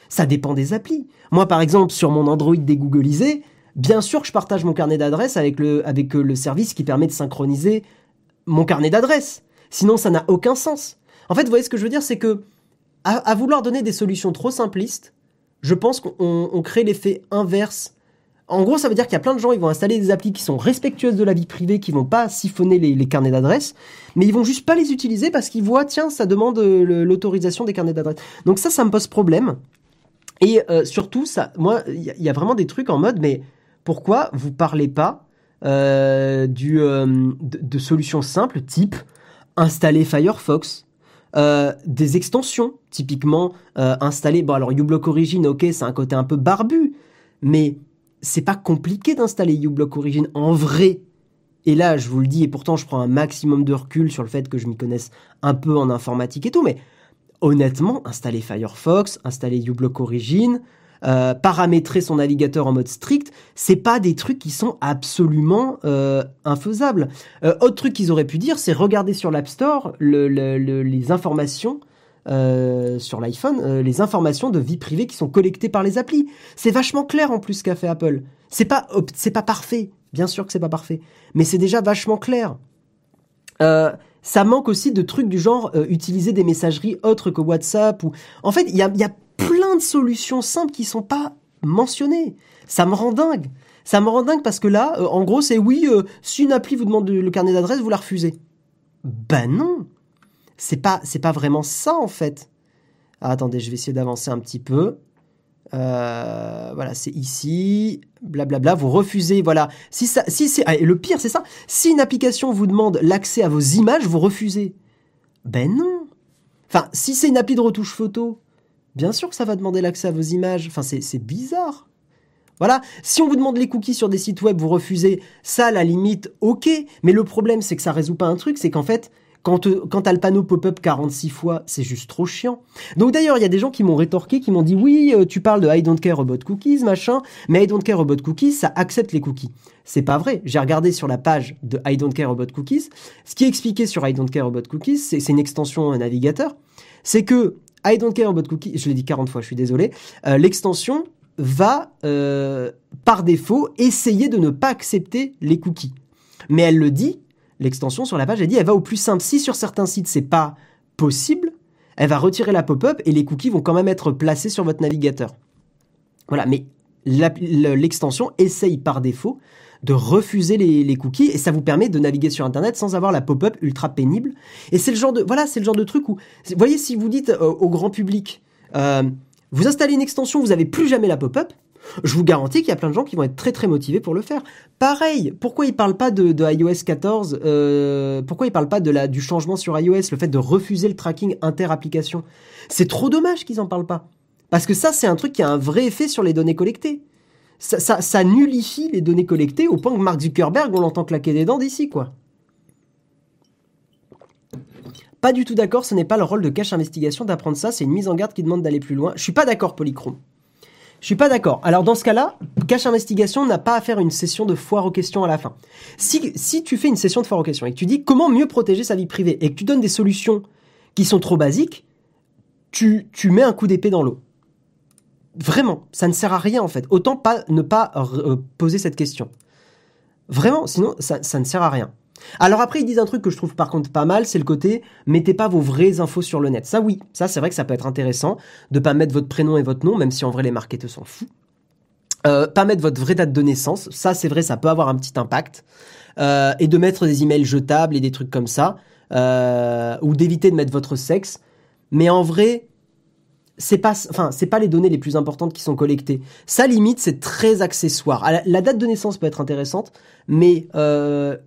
Ça dépend des applis. Moi, par exemple, sur mon Android dégooglisé, Bien sûr que je partage mon carnet d'adresses avec le, avec euh, le service qui permet de synchroniser mon carnet d'adresses. Sinon, ça n'a aucun sens. En fait, vous voyez ce que je veux dire, c'est que à, vouloir donner des solutions trop simplistes, je pense qu'on crée l'effet inverse. En gros, ça veut dire qu'il y a plein de gens, ils vont installer des applis qui sont respectueuses de la vie privée, qui vont pas siphonner les, carnets d'adresses, mais ils vont juste pas les utiliser parce qu'ils voient, tiens, ça demande euh, l'autorisation des carnets d'adresses. Donc ça, ça me pose problème. Et euh, surtout, ça, moi, il y, a vraiment des trucs en mode, mais pourquoi vous parlez pas euh, du, euh, de, solutions simples type installer Firefox, euh, des extensions, typiquement installer. Bon, alors uBlock Origin, ok, c'est un côté un peu barbu, mais c'est pas compliqué d'installer uBlock Origin en vrai. Et là, je vous le dis, et pourtant je prends un maximum de recul sur le fait que je m'y connaisse un peu en informatique et tout, mais honnêtement, installer Firefox, installer uBlock Origin, euh, paramétrer son navigateur en mode strict, c'est pas des trucs qui sont absolument euh, infaisables. Euh, autre truc qu'ils auraient pu dire, c'est regarder sur l'App Store les informations sur l'iPhone, les informations de vie privée qui sont collectées par les applis. C'est vachement clair en plus ce qu'a fait Apple. C'est pas c'est pas parfait, bien sûr que c'est pas parfait, mais c'est déjà vachement clair. ça manque aussi de trucs du genre utiliser des messageries autres que WhatsApp ou en fait il a, y a plein de solutions simples qui sont pas mentionnées. Ça me rend dingue. Ça me rend dingue parce que là, euh, en gros, c'est oui, euh, si une appli vous demande le carnet d'adresse, vous la refusez. Ben non. C'est pas, c'est pas vraiment ça en fait. Ah, attendez, je vais essayer d'avancer un petit peu. Euh, voilà, c'est ici, blablabla. Vous refusez, voilà. Si ça, si c'est, ah, le pire, c'est ça. Si une application vous demande l'accès à vos images, vous refusez. Ben non. Enfin, si c'est une appli de retouche photo, bien sûr que ça va demander l'accès à vos images. Enfin, c'est bizarre. Voilà. Si on vous demande les cookies sur des sites web, vous refusez, ça, à la limite, ok. Mais le problème, c'est que ça résout pas un truc, c'est qu'en fait, quand, quand t'as le panneau pop-up 46 fois, c'est juste trop chiant. Donc d'ailleurs, il y a des gens qui m'ont rétorqué, qui m'ont dit oui, euh, tu parles de I don't care about cookies, machin, mais I don't care about cookies, ça accepte les cookies. C'est pas vrai. J'ai regardé sur la page de I don't care about cookies. Ce qui est expliqué sur I don't care about cookies, c'est une extension navigateur. C'est que I don't care about cookies, je l'ai dit 40 fois, je suis désolé, euh, l'extension va par défaut essayer de ne pas accepter les cookies. Mais elle le dit l'extension sur la page, elle dit, elle va au plus simple. Si sur certains sites, c'est pas possible, elle va retirer la pop-up et les cookies vont quand même être placés sur votre navigateur. Voilà, mais l'extension essaye par défaut de refuser les, cookies et ça vous permet de naviguer sur internet sans avoir la pop-up ultra pénible. Et c'est le genre de voilà, c'est genre de truc où voyez si vous dites euh, au grand public euh, vous installez une extension, vous n'avez plus jamais la pop-up, je vous garantis qu'il y a plein de gens qui vont être très très motivés pour le faire. Pareil, pourquoi ils parlent pas de, iOS 14 euh, Pourquoi ils parlent pas de la, du changement sur iOS, le fait de refuser le tracking inter-application? C'est trop dommage qu'ils en parlent pas. Parce que ça, c'est un truc qui a un vrai effet sur les données collectées. Ça, ça, nullifie les données collectées au point que Mark Zuckerberg, on l'entend claquer des dents d'ici, quoi. Pas du tout d'accord, ce n'est pas le rôle de cache investigation d'apprendre ça, c'est une mise en garde qui demande d'aller plus loin. Je suis pas d'accord, Polychrome. Je suis pas d'accord. Alors dans ce cas-là, Cache Investigation n'a pas à faire une session de foire aux questions à la fin. Si, si tu fais une session de foire aux questions et que tu dis comment mieux protéger sa vie privée et que tu donnes des solutions qui sont trop basiques, tu, tu mets un coup d'épée dans l'eau. Vraiment, ça ne sert à rien en fait. Autant pas ne pas euh, poser cette question. Vraiment, sinon ça, ça ne sert à rien. Alors après, ils disent un truc que je trouve par contre pas mal, c'est le côté mettez pas vos vraies infos sur le net. Ça oui, ça c'est vrai que ça peut être intéressant de pas mettre votre prénom et votre nom, même si en vrai les marketeurs s'en foutent. Euh, pas mettre votre vraie date de naissance, ça c'est vrai, ça peut avoir un petit impact. Euh, et de mettre des emails jetables et des trucs comme ça, euh, ou d'éviter de mettre votre sexe. Mais en vrai, c'est pas, enfin, c'est pas les données les plus importantes qui sont collectées. Ça limite, c'est très accessoire. La date de naissance peut être intéressante, mais euh,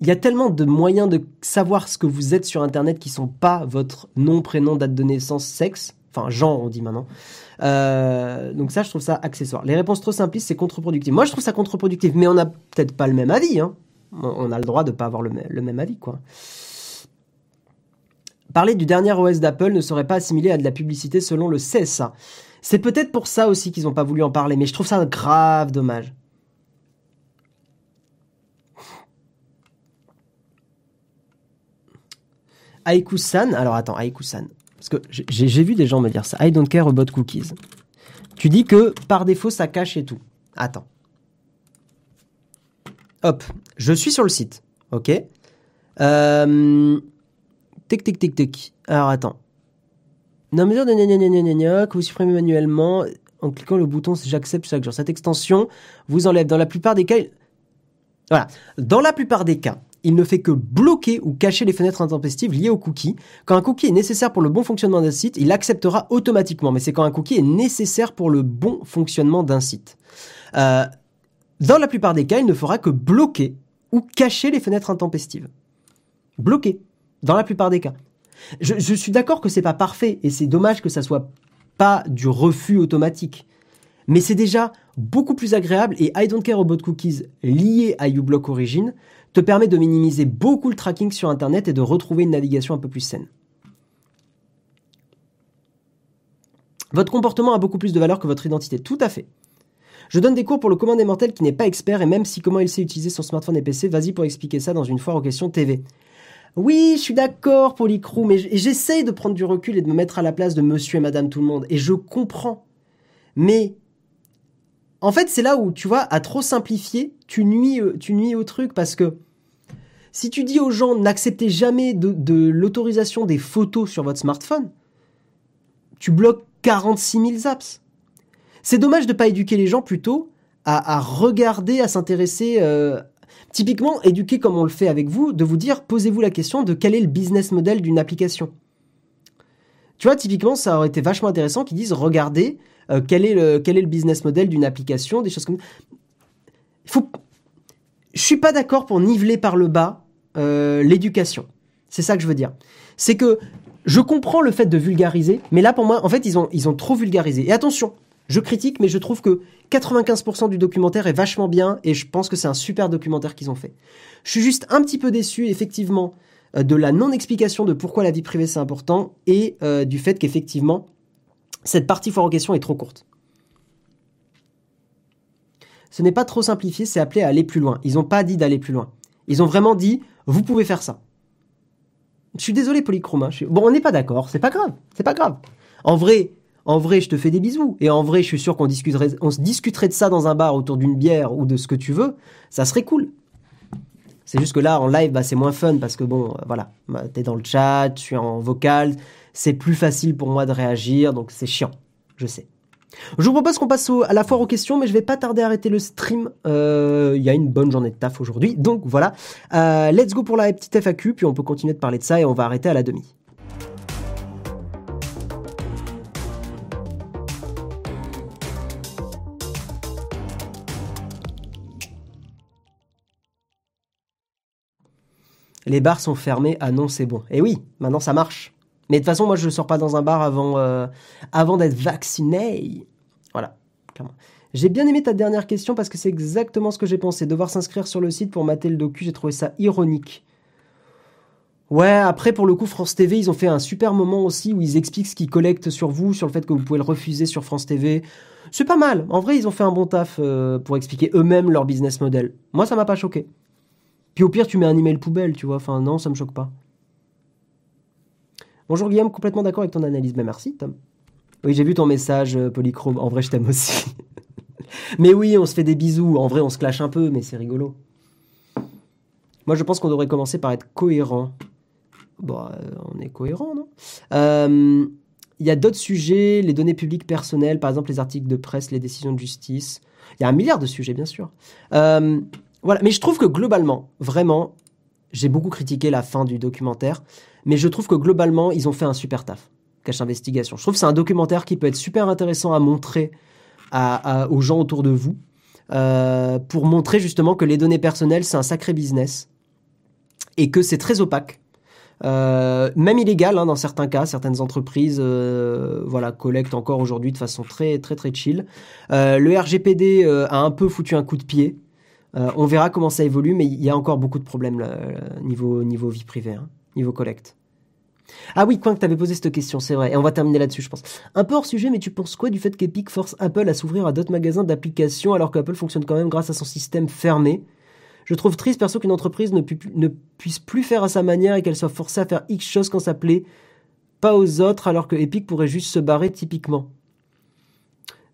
il y a tellement de moyens de savoir ce que vous êtes sur Internet qui sont pas votre nom, prénom, date de naissance, sexe. Enfin, genre, on dit maintenant. Euh, donc ça, je trouve ça accessoire. Les réponses trop simplistes, c'est contre-productif. Moi, je trouve ça contre-productif, mais on n'a peut-être pas le même avis. Hein. On a le droit de pas avoir le, même avis, quoi. Parler du dernier OS d'Apple ne serait pas assimilé à de la publicité selon le CSA. C'est peut-être pour ça aussi qu'ils n'ont pas voulu en parler, mais je trouve ça grave dommage. Aiku-san, alors attends, Aiku-san, parce que j'ai vu des gens me dire ça. I don't care about cookies. Tu dis que par défaut ça cache et tout. Attends. Hop, je suis sur le site, ok. Euh, tic tic tic tic. Alors attends. Non mesure de gna que vous supprimez manuellement en cliquant le bouton j'accepte chaque jour. Cette extension vous enlève dans la plupart des cas. Voilà. Dans la plupart des cas, il ne fait que bloquer ou cacher les fenêtres intempestives liées au cookie. Quand un cookie est nécessaire pour le bon fonctionnement d'un site, il acceptera automatiquement, mais c'est quand un cookie est nécessaire pour le bon fonctionnement d'un site. Euh, dans la plupart des cas, il ne fera que bloquer ou cacher les fenêtres intempestives. Bloquer, dans la plupart des cas. Je, suis d'accord que c'est pas parfait et c'est dommage que ça soit pas du refus automatique. Mais c'est déjà beaucoup plus agréable et I don't care about cookies liés à uBlock Origin te permet de minimiser beaucoup le tracking sur Internet et de retrouver une navigation un peu plus saine. Votre comportement a beaucoup plus de valeur que votre identité. Tout à fait. Je donne des cours pour le commande des mortels qui n'est pas expert et même si comment il sait utiliser son smartphone et PC, vas-y pour expliquer ça dans une foire aux questions TV. Oui, je suis d'accord, Polycrou, mais j'essaye de prendre du recul et de me mettre à la place de monsieur et madame tout le monde. Et je comprends. Mais en fait, c'est là où, tu vois, à trop simplifier, tu nuis, euh, tu nuis au truc parce que si tu dis aux gens n'acceptez jamais de, l'autorisation des photos sur votre smartphone, tu bloques 46 000 apps. C'est dommage de ne pas éduquer les gens plutôt à, regarder, à s'intéresser. Euh, typiquement, éduquer comme on le fait avec vous, de vous dire posez-vous la question de quel est le business model d'une application. Tu vois, typiquement, ça aurait été vachement intéressant qu'ils disent regardez euh, quel, est le, quel est le business model d'une application, des choses comme Il faut. Je suis pas d'accord pour niveler par le bas euh, l'éducation. C'est ça que je veux dire. C'est que je comprends le fait de vulgariser, mais là pour moi, en fait, ils ont, ils ont trop vulgarisé. Et attention, je critique, mais je trouve que 95% du documentaire est vachement bien et je pense que c'est un super documentaire qu'ils ont fait. Je suis juste un petit peu déçu, effectivement, euh, de la non-explication de pourquoi la vie privée c'est important et euh, du fait qu'effectivement, cette partie foire en question est trop courte. Ce n'est pas trop simplifié, c'est appelé à aller plus loin. Ils n'ont pas dit d'aller plus loin. Ils ont vraiment dit, vous pouvez faire ça. Je suis désolé, Polychrome. Hein, bon, on n'est pas d'accord, c'est pas grave, c'est pas grave. En vrai, en vrai, je te fais des bisous. Et en vrai, je suis sûr qu'on discuterait, on se discuterait de ça dans un bar autour d'une bière ou de ce que tu veux. Ça serait cool. C'est juste que là, en live, bah, c'est moins fun parce que bon, euh, voilà, bah, t'es dans le chat, je suis en vocal, c'est plus facile pour moi de réagir, donc c'est chiant, je sais. Je vous propose qu'on passe à la foire aux questions, mais je vais pas tarder à arrêter le stream. Euh, il y a une bonne journée de taf aujourd'hui, donc voilà. Euh, let's go pour la petite FAQ, puis on peut continuer de parler de ça et on va arrêter à la demi. Les bars sont fermés. Ah non, c'est bon. Et oui, maintenant ça marche. Mais de toute façon, moi, je ne sors pas dans un bar avant, euh, avant d'être vacciné. Voilà, J'ai bien aimé ta dernière question parce que c'est exactement ce que j'ai pensé. Devoir s'inscrire sur le site pour mater le docu, j'ai trouvé ça ironique. Ouais, après, pour le coup, France TV, ils ont fait un super moment aussi où ils expliquent ce qu'ils collectent sur vous, sur le fait que vous pouvez le refuser sur France TV. C'est pas mal. En vrai, ils ont fait un bon taf euh, pour expliquer eux-mêmes leur business model. Moi, ça m'a pas choqué. Puis au pire, tu mets un email poubelle, tu vois. Enfin, non, ça me choque pas. Bonjour Guillaume, complètement d'accord avec ton analyse. Mais merci, Tom. Oui, j'ai vu ton message, euh, Polychrome. En vrai, je t'aime aussi. mais oui, on se fait des bisous. En vrai, on se clash un peu, mais c'est rigolo. Moi, je pense qu'on devrait commencer par être cohérent. Bon, euh, on est cohérent, non? Euh, Il y a d'autres sujets, les données publiques personnelles, par exemple les articles de presse, les décisions de justice. Il y a un milliard de sujets, bien sûr. Voilà, mais je trouve que globalement, vraiment, j'ai beaucoup critiqué la fin du documentaire, mais je trouve que globalement, ils ont fait un super taf. Cache Investigation. Je trouve que c'est un documentaire qui peut être super intéressant à montrer aux gens autour de vous, euh, pour montrer justement que les données personnelles, c'est un sacré business et que c'est très opaque. Euh, même illégal hein, dans certains cas, certaines entreprises euh, voilà collectent encore aujourd'hui de façon très très très chill. le RGPD a un peu foutu un coup de pied euh, on verra comment ça évolue, mais il y a encore beaucoup de problèmes niveau, niveau vie privée, hein, niveau collecte. Ah oui, quoi que avais posé cette question, c'est vrai. Et on va terminer là-dessus, je pense. Un peu hors sujet, mais tu penses quoi du fait qu'Epic force Apple à s'ouvrir à d'autres magasins d'applications alors qu'Apple fonctionne quand même grâce à son système fermé? Je trouve triste, perso, qu'une entreprise ne, puisse plus faire à sa manière et qu'elle soit forcée à faire X choses quand ça plaît, pas aux autres, alors que Epic pourrait juste se barrer typiquement.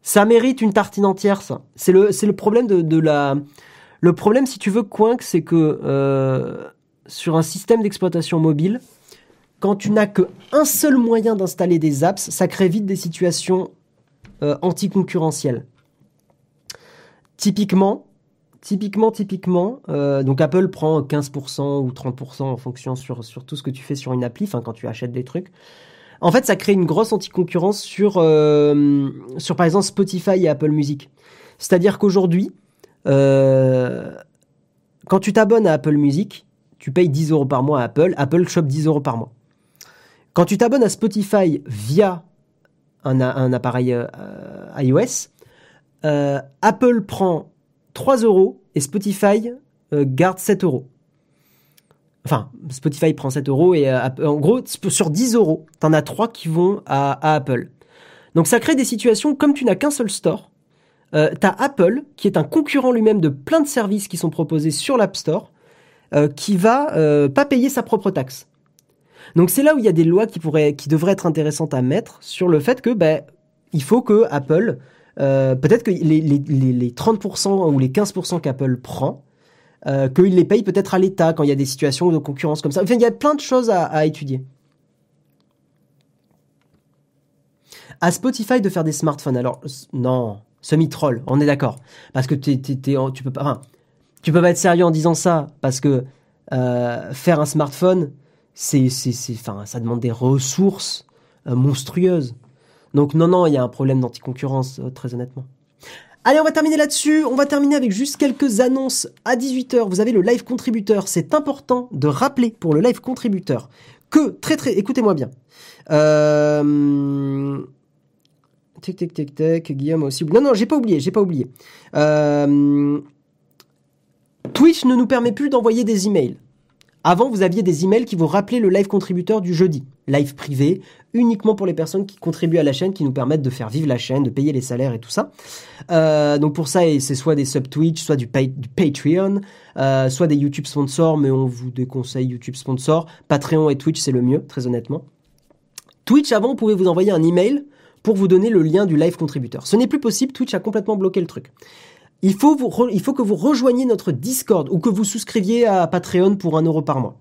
Ça mérite une tartine entière, ça. C'est le, problème de la le problème, si tu veux, Quink, c'est que euh, sur un système d'exploitation mobile, quand tu n'as qu'un seul moyen d'installer des apps, ça crée vite des situations euh, anticoncurrentielles. Typiquement, typiquement, typiquement, euh, donc Apple prend 15% ou 30% en fonction sur, sur tout ce que tu fais sur une appli, enfin quand tu achètes des trucs. En fait, ça crée une grosse anticoncurrence sur, sur par exemple Spotify et Apple Music. C'est-à-dire qu'aujourd'hui, euh, quand tu t'abonnes à Apple Music, tu payes 10 euros par mois à Apple. Apple chope 10 euros par mois. Quand tu t'abonnes à Spotify via un, appareil euh, iOS, euh, Apple prend 3 euros et Spotify garde 7 euros. Enfin, Spotify prend 7 euros et en gros, sur 10 euros, tu en as 3 qui vont à Apple. Donc ça crée des situations comme tu n'as qu'un seul store euh, t'as Apple, qui est un concurrent lui-même de plein de services qui sont proposés sur l'App Store, euh, qui va euh, pas payer sa propre taxe. Donc c'est là où il y a des lois qui pourraient, qui devraient être intéressantes à mettre sur le fait que ben il faut que Apple, peut-être que les, les, les, 30% ou les 15% qu'Apple prend, qu'il les paye peut-être à l'État quand il y a des situations de concurrence comme ça. Enfin, il y a plein de choses à, à étudier. À Spotify de faire des smartphones. Alors non, semi-troll, on est d'accord. Parce que tu peux pas, tu peux pas être sérieux en disant ça, parce que euh, faire un smartphone, c'est, enfin, ça demande des ressources euh, monstrueuses. Donc non, non, il y a un problème d'anticoncurrence, euh, très honnêtement. Allez, on va terminer là-dessus. On va terminer avec juste quelques annonces. À 18h, vous avez le live contributeur. C'est important de rappeler pour le live contributeur que, très très, écoutez-moi bien. Tic, tic, tic, tic. Guillaume aussi. Non, non, j'ai pas oublié, j'ai pas oublié. Euh, Twitch ne nous permet plus d'envoyer des emails. Avant, vous aviez des emails qui vous rappelaient le live contributeur du jeudi. Live privé, uniquement pour les personnes qui contribuent à la chaîne, qui nous permettent de faire vivre la chaîne, de payer les salaires et tout ça. Euh, donc pour ça, c'est soit des sub Twitch, soit du, du Patreon, euh, soit des YouTube sponsors, mais on vous déconseille YouTube sponsors. Patreon et Twitch, c'est le mieux, très honnêtement. Twitch, avant, on pouvait vous envoyer un email pour vous donner le lien du live contributeur. Ce n'est plus possible, Twitch a complètement bloqué le truc. Il faut, vous il faut que vous rejoigniez notre Discord ou que vous souscriviez à Patreon pour un euro par mois.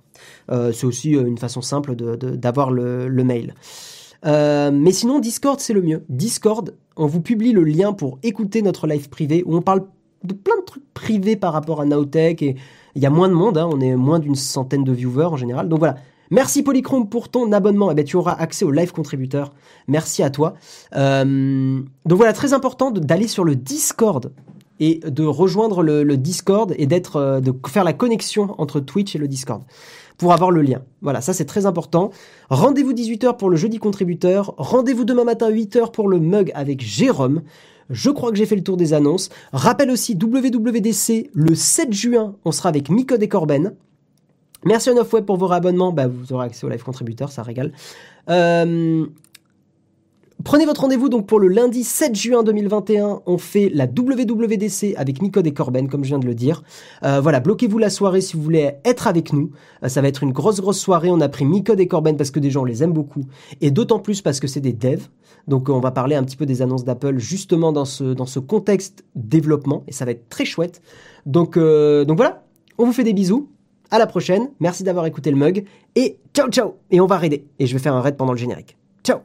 Euh, c'est aussi euh, une façon simple d'avoir le, mail. Euh, mais sinon, Discord, c'est le mieux. Discord, on vous publie le lien pour écouter notre live privé où on parle de plein de trucs privés par rapport à Nowtech et il y a moins de monde, hein. on est moins d'une centaine de viewers en général. Donc voilà, Merci Polychrome pour ton abonnement. Eh ben, tu auras accès au live contributeur. Merci à toi. Euh, donc voilà, très important d'aller sur le Discord et de rejoindre le, Discord et d'être, euh, de faire la connexion entre Twitch et le Discord pour avoir le lien. Voilà, ça c'est très important. Rendez-vous 18h pour le jeudi contributeur. Rendez-vous demain matin 8h pour le mug avec Jérôme. Je crois que j'ai fait le tour des annonces. Rappelle aussi WWDC le 7 juin, on sera avec Miko et Corben. Merci à Web pour vos réabonnements. Bah, vous aurez accès au live contributeur, ça régale. Euh, prenez votre rendez-vous donc pour le lundi 7 juin 2021. On fait la WWDC avec Miko et Corben, comme je viens de le dire. Euh, voilà, bloquez-vous la soirée si vous voulez être avec nous. Euh, ça va être une grosse, grosse soirée. On a pris Miko et Corben parce que des gens les aiment beaucoup. Et d'autant plus parce que c'est des devs. Donc on va parler un petit peu des annonces d'Apple justement dans ce, dans ce contexte développement. Et ça va être très chouette. Donc, donc voilà, on vous fait des bisous. À la prochaine, merci d'avoir écouté le mug et ciao ciao Et on va raider. Et je vais faire un raid pendant le générique. Ciao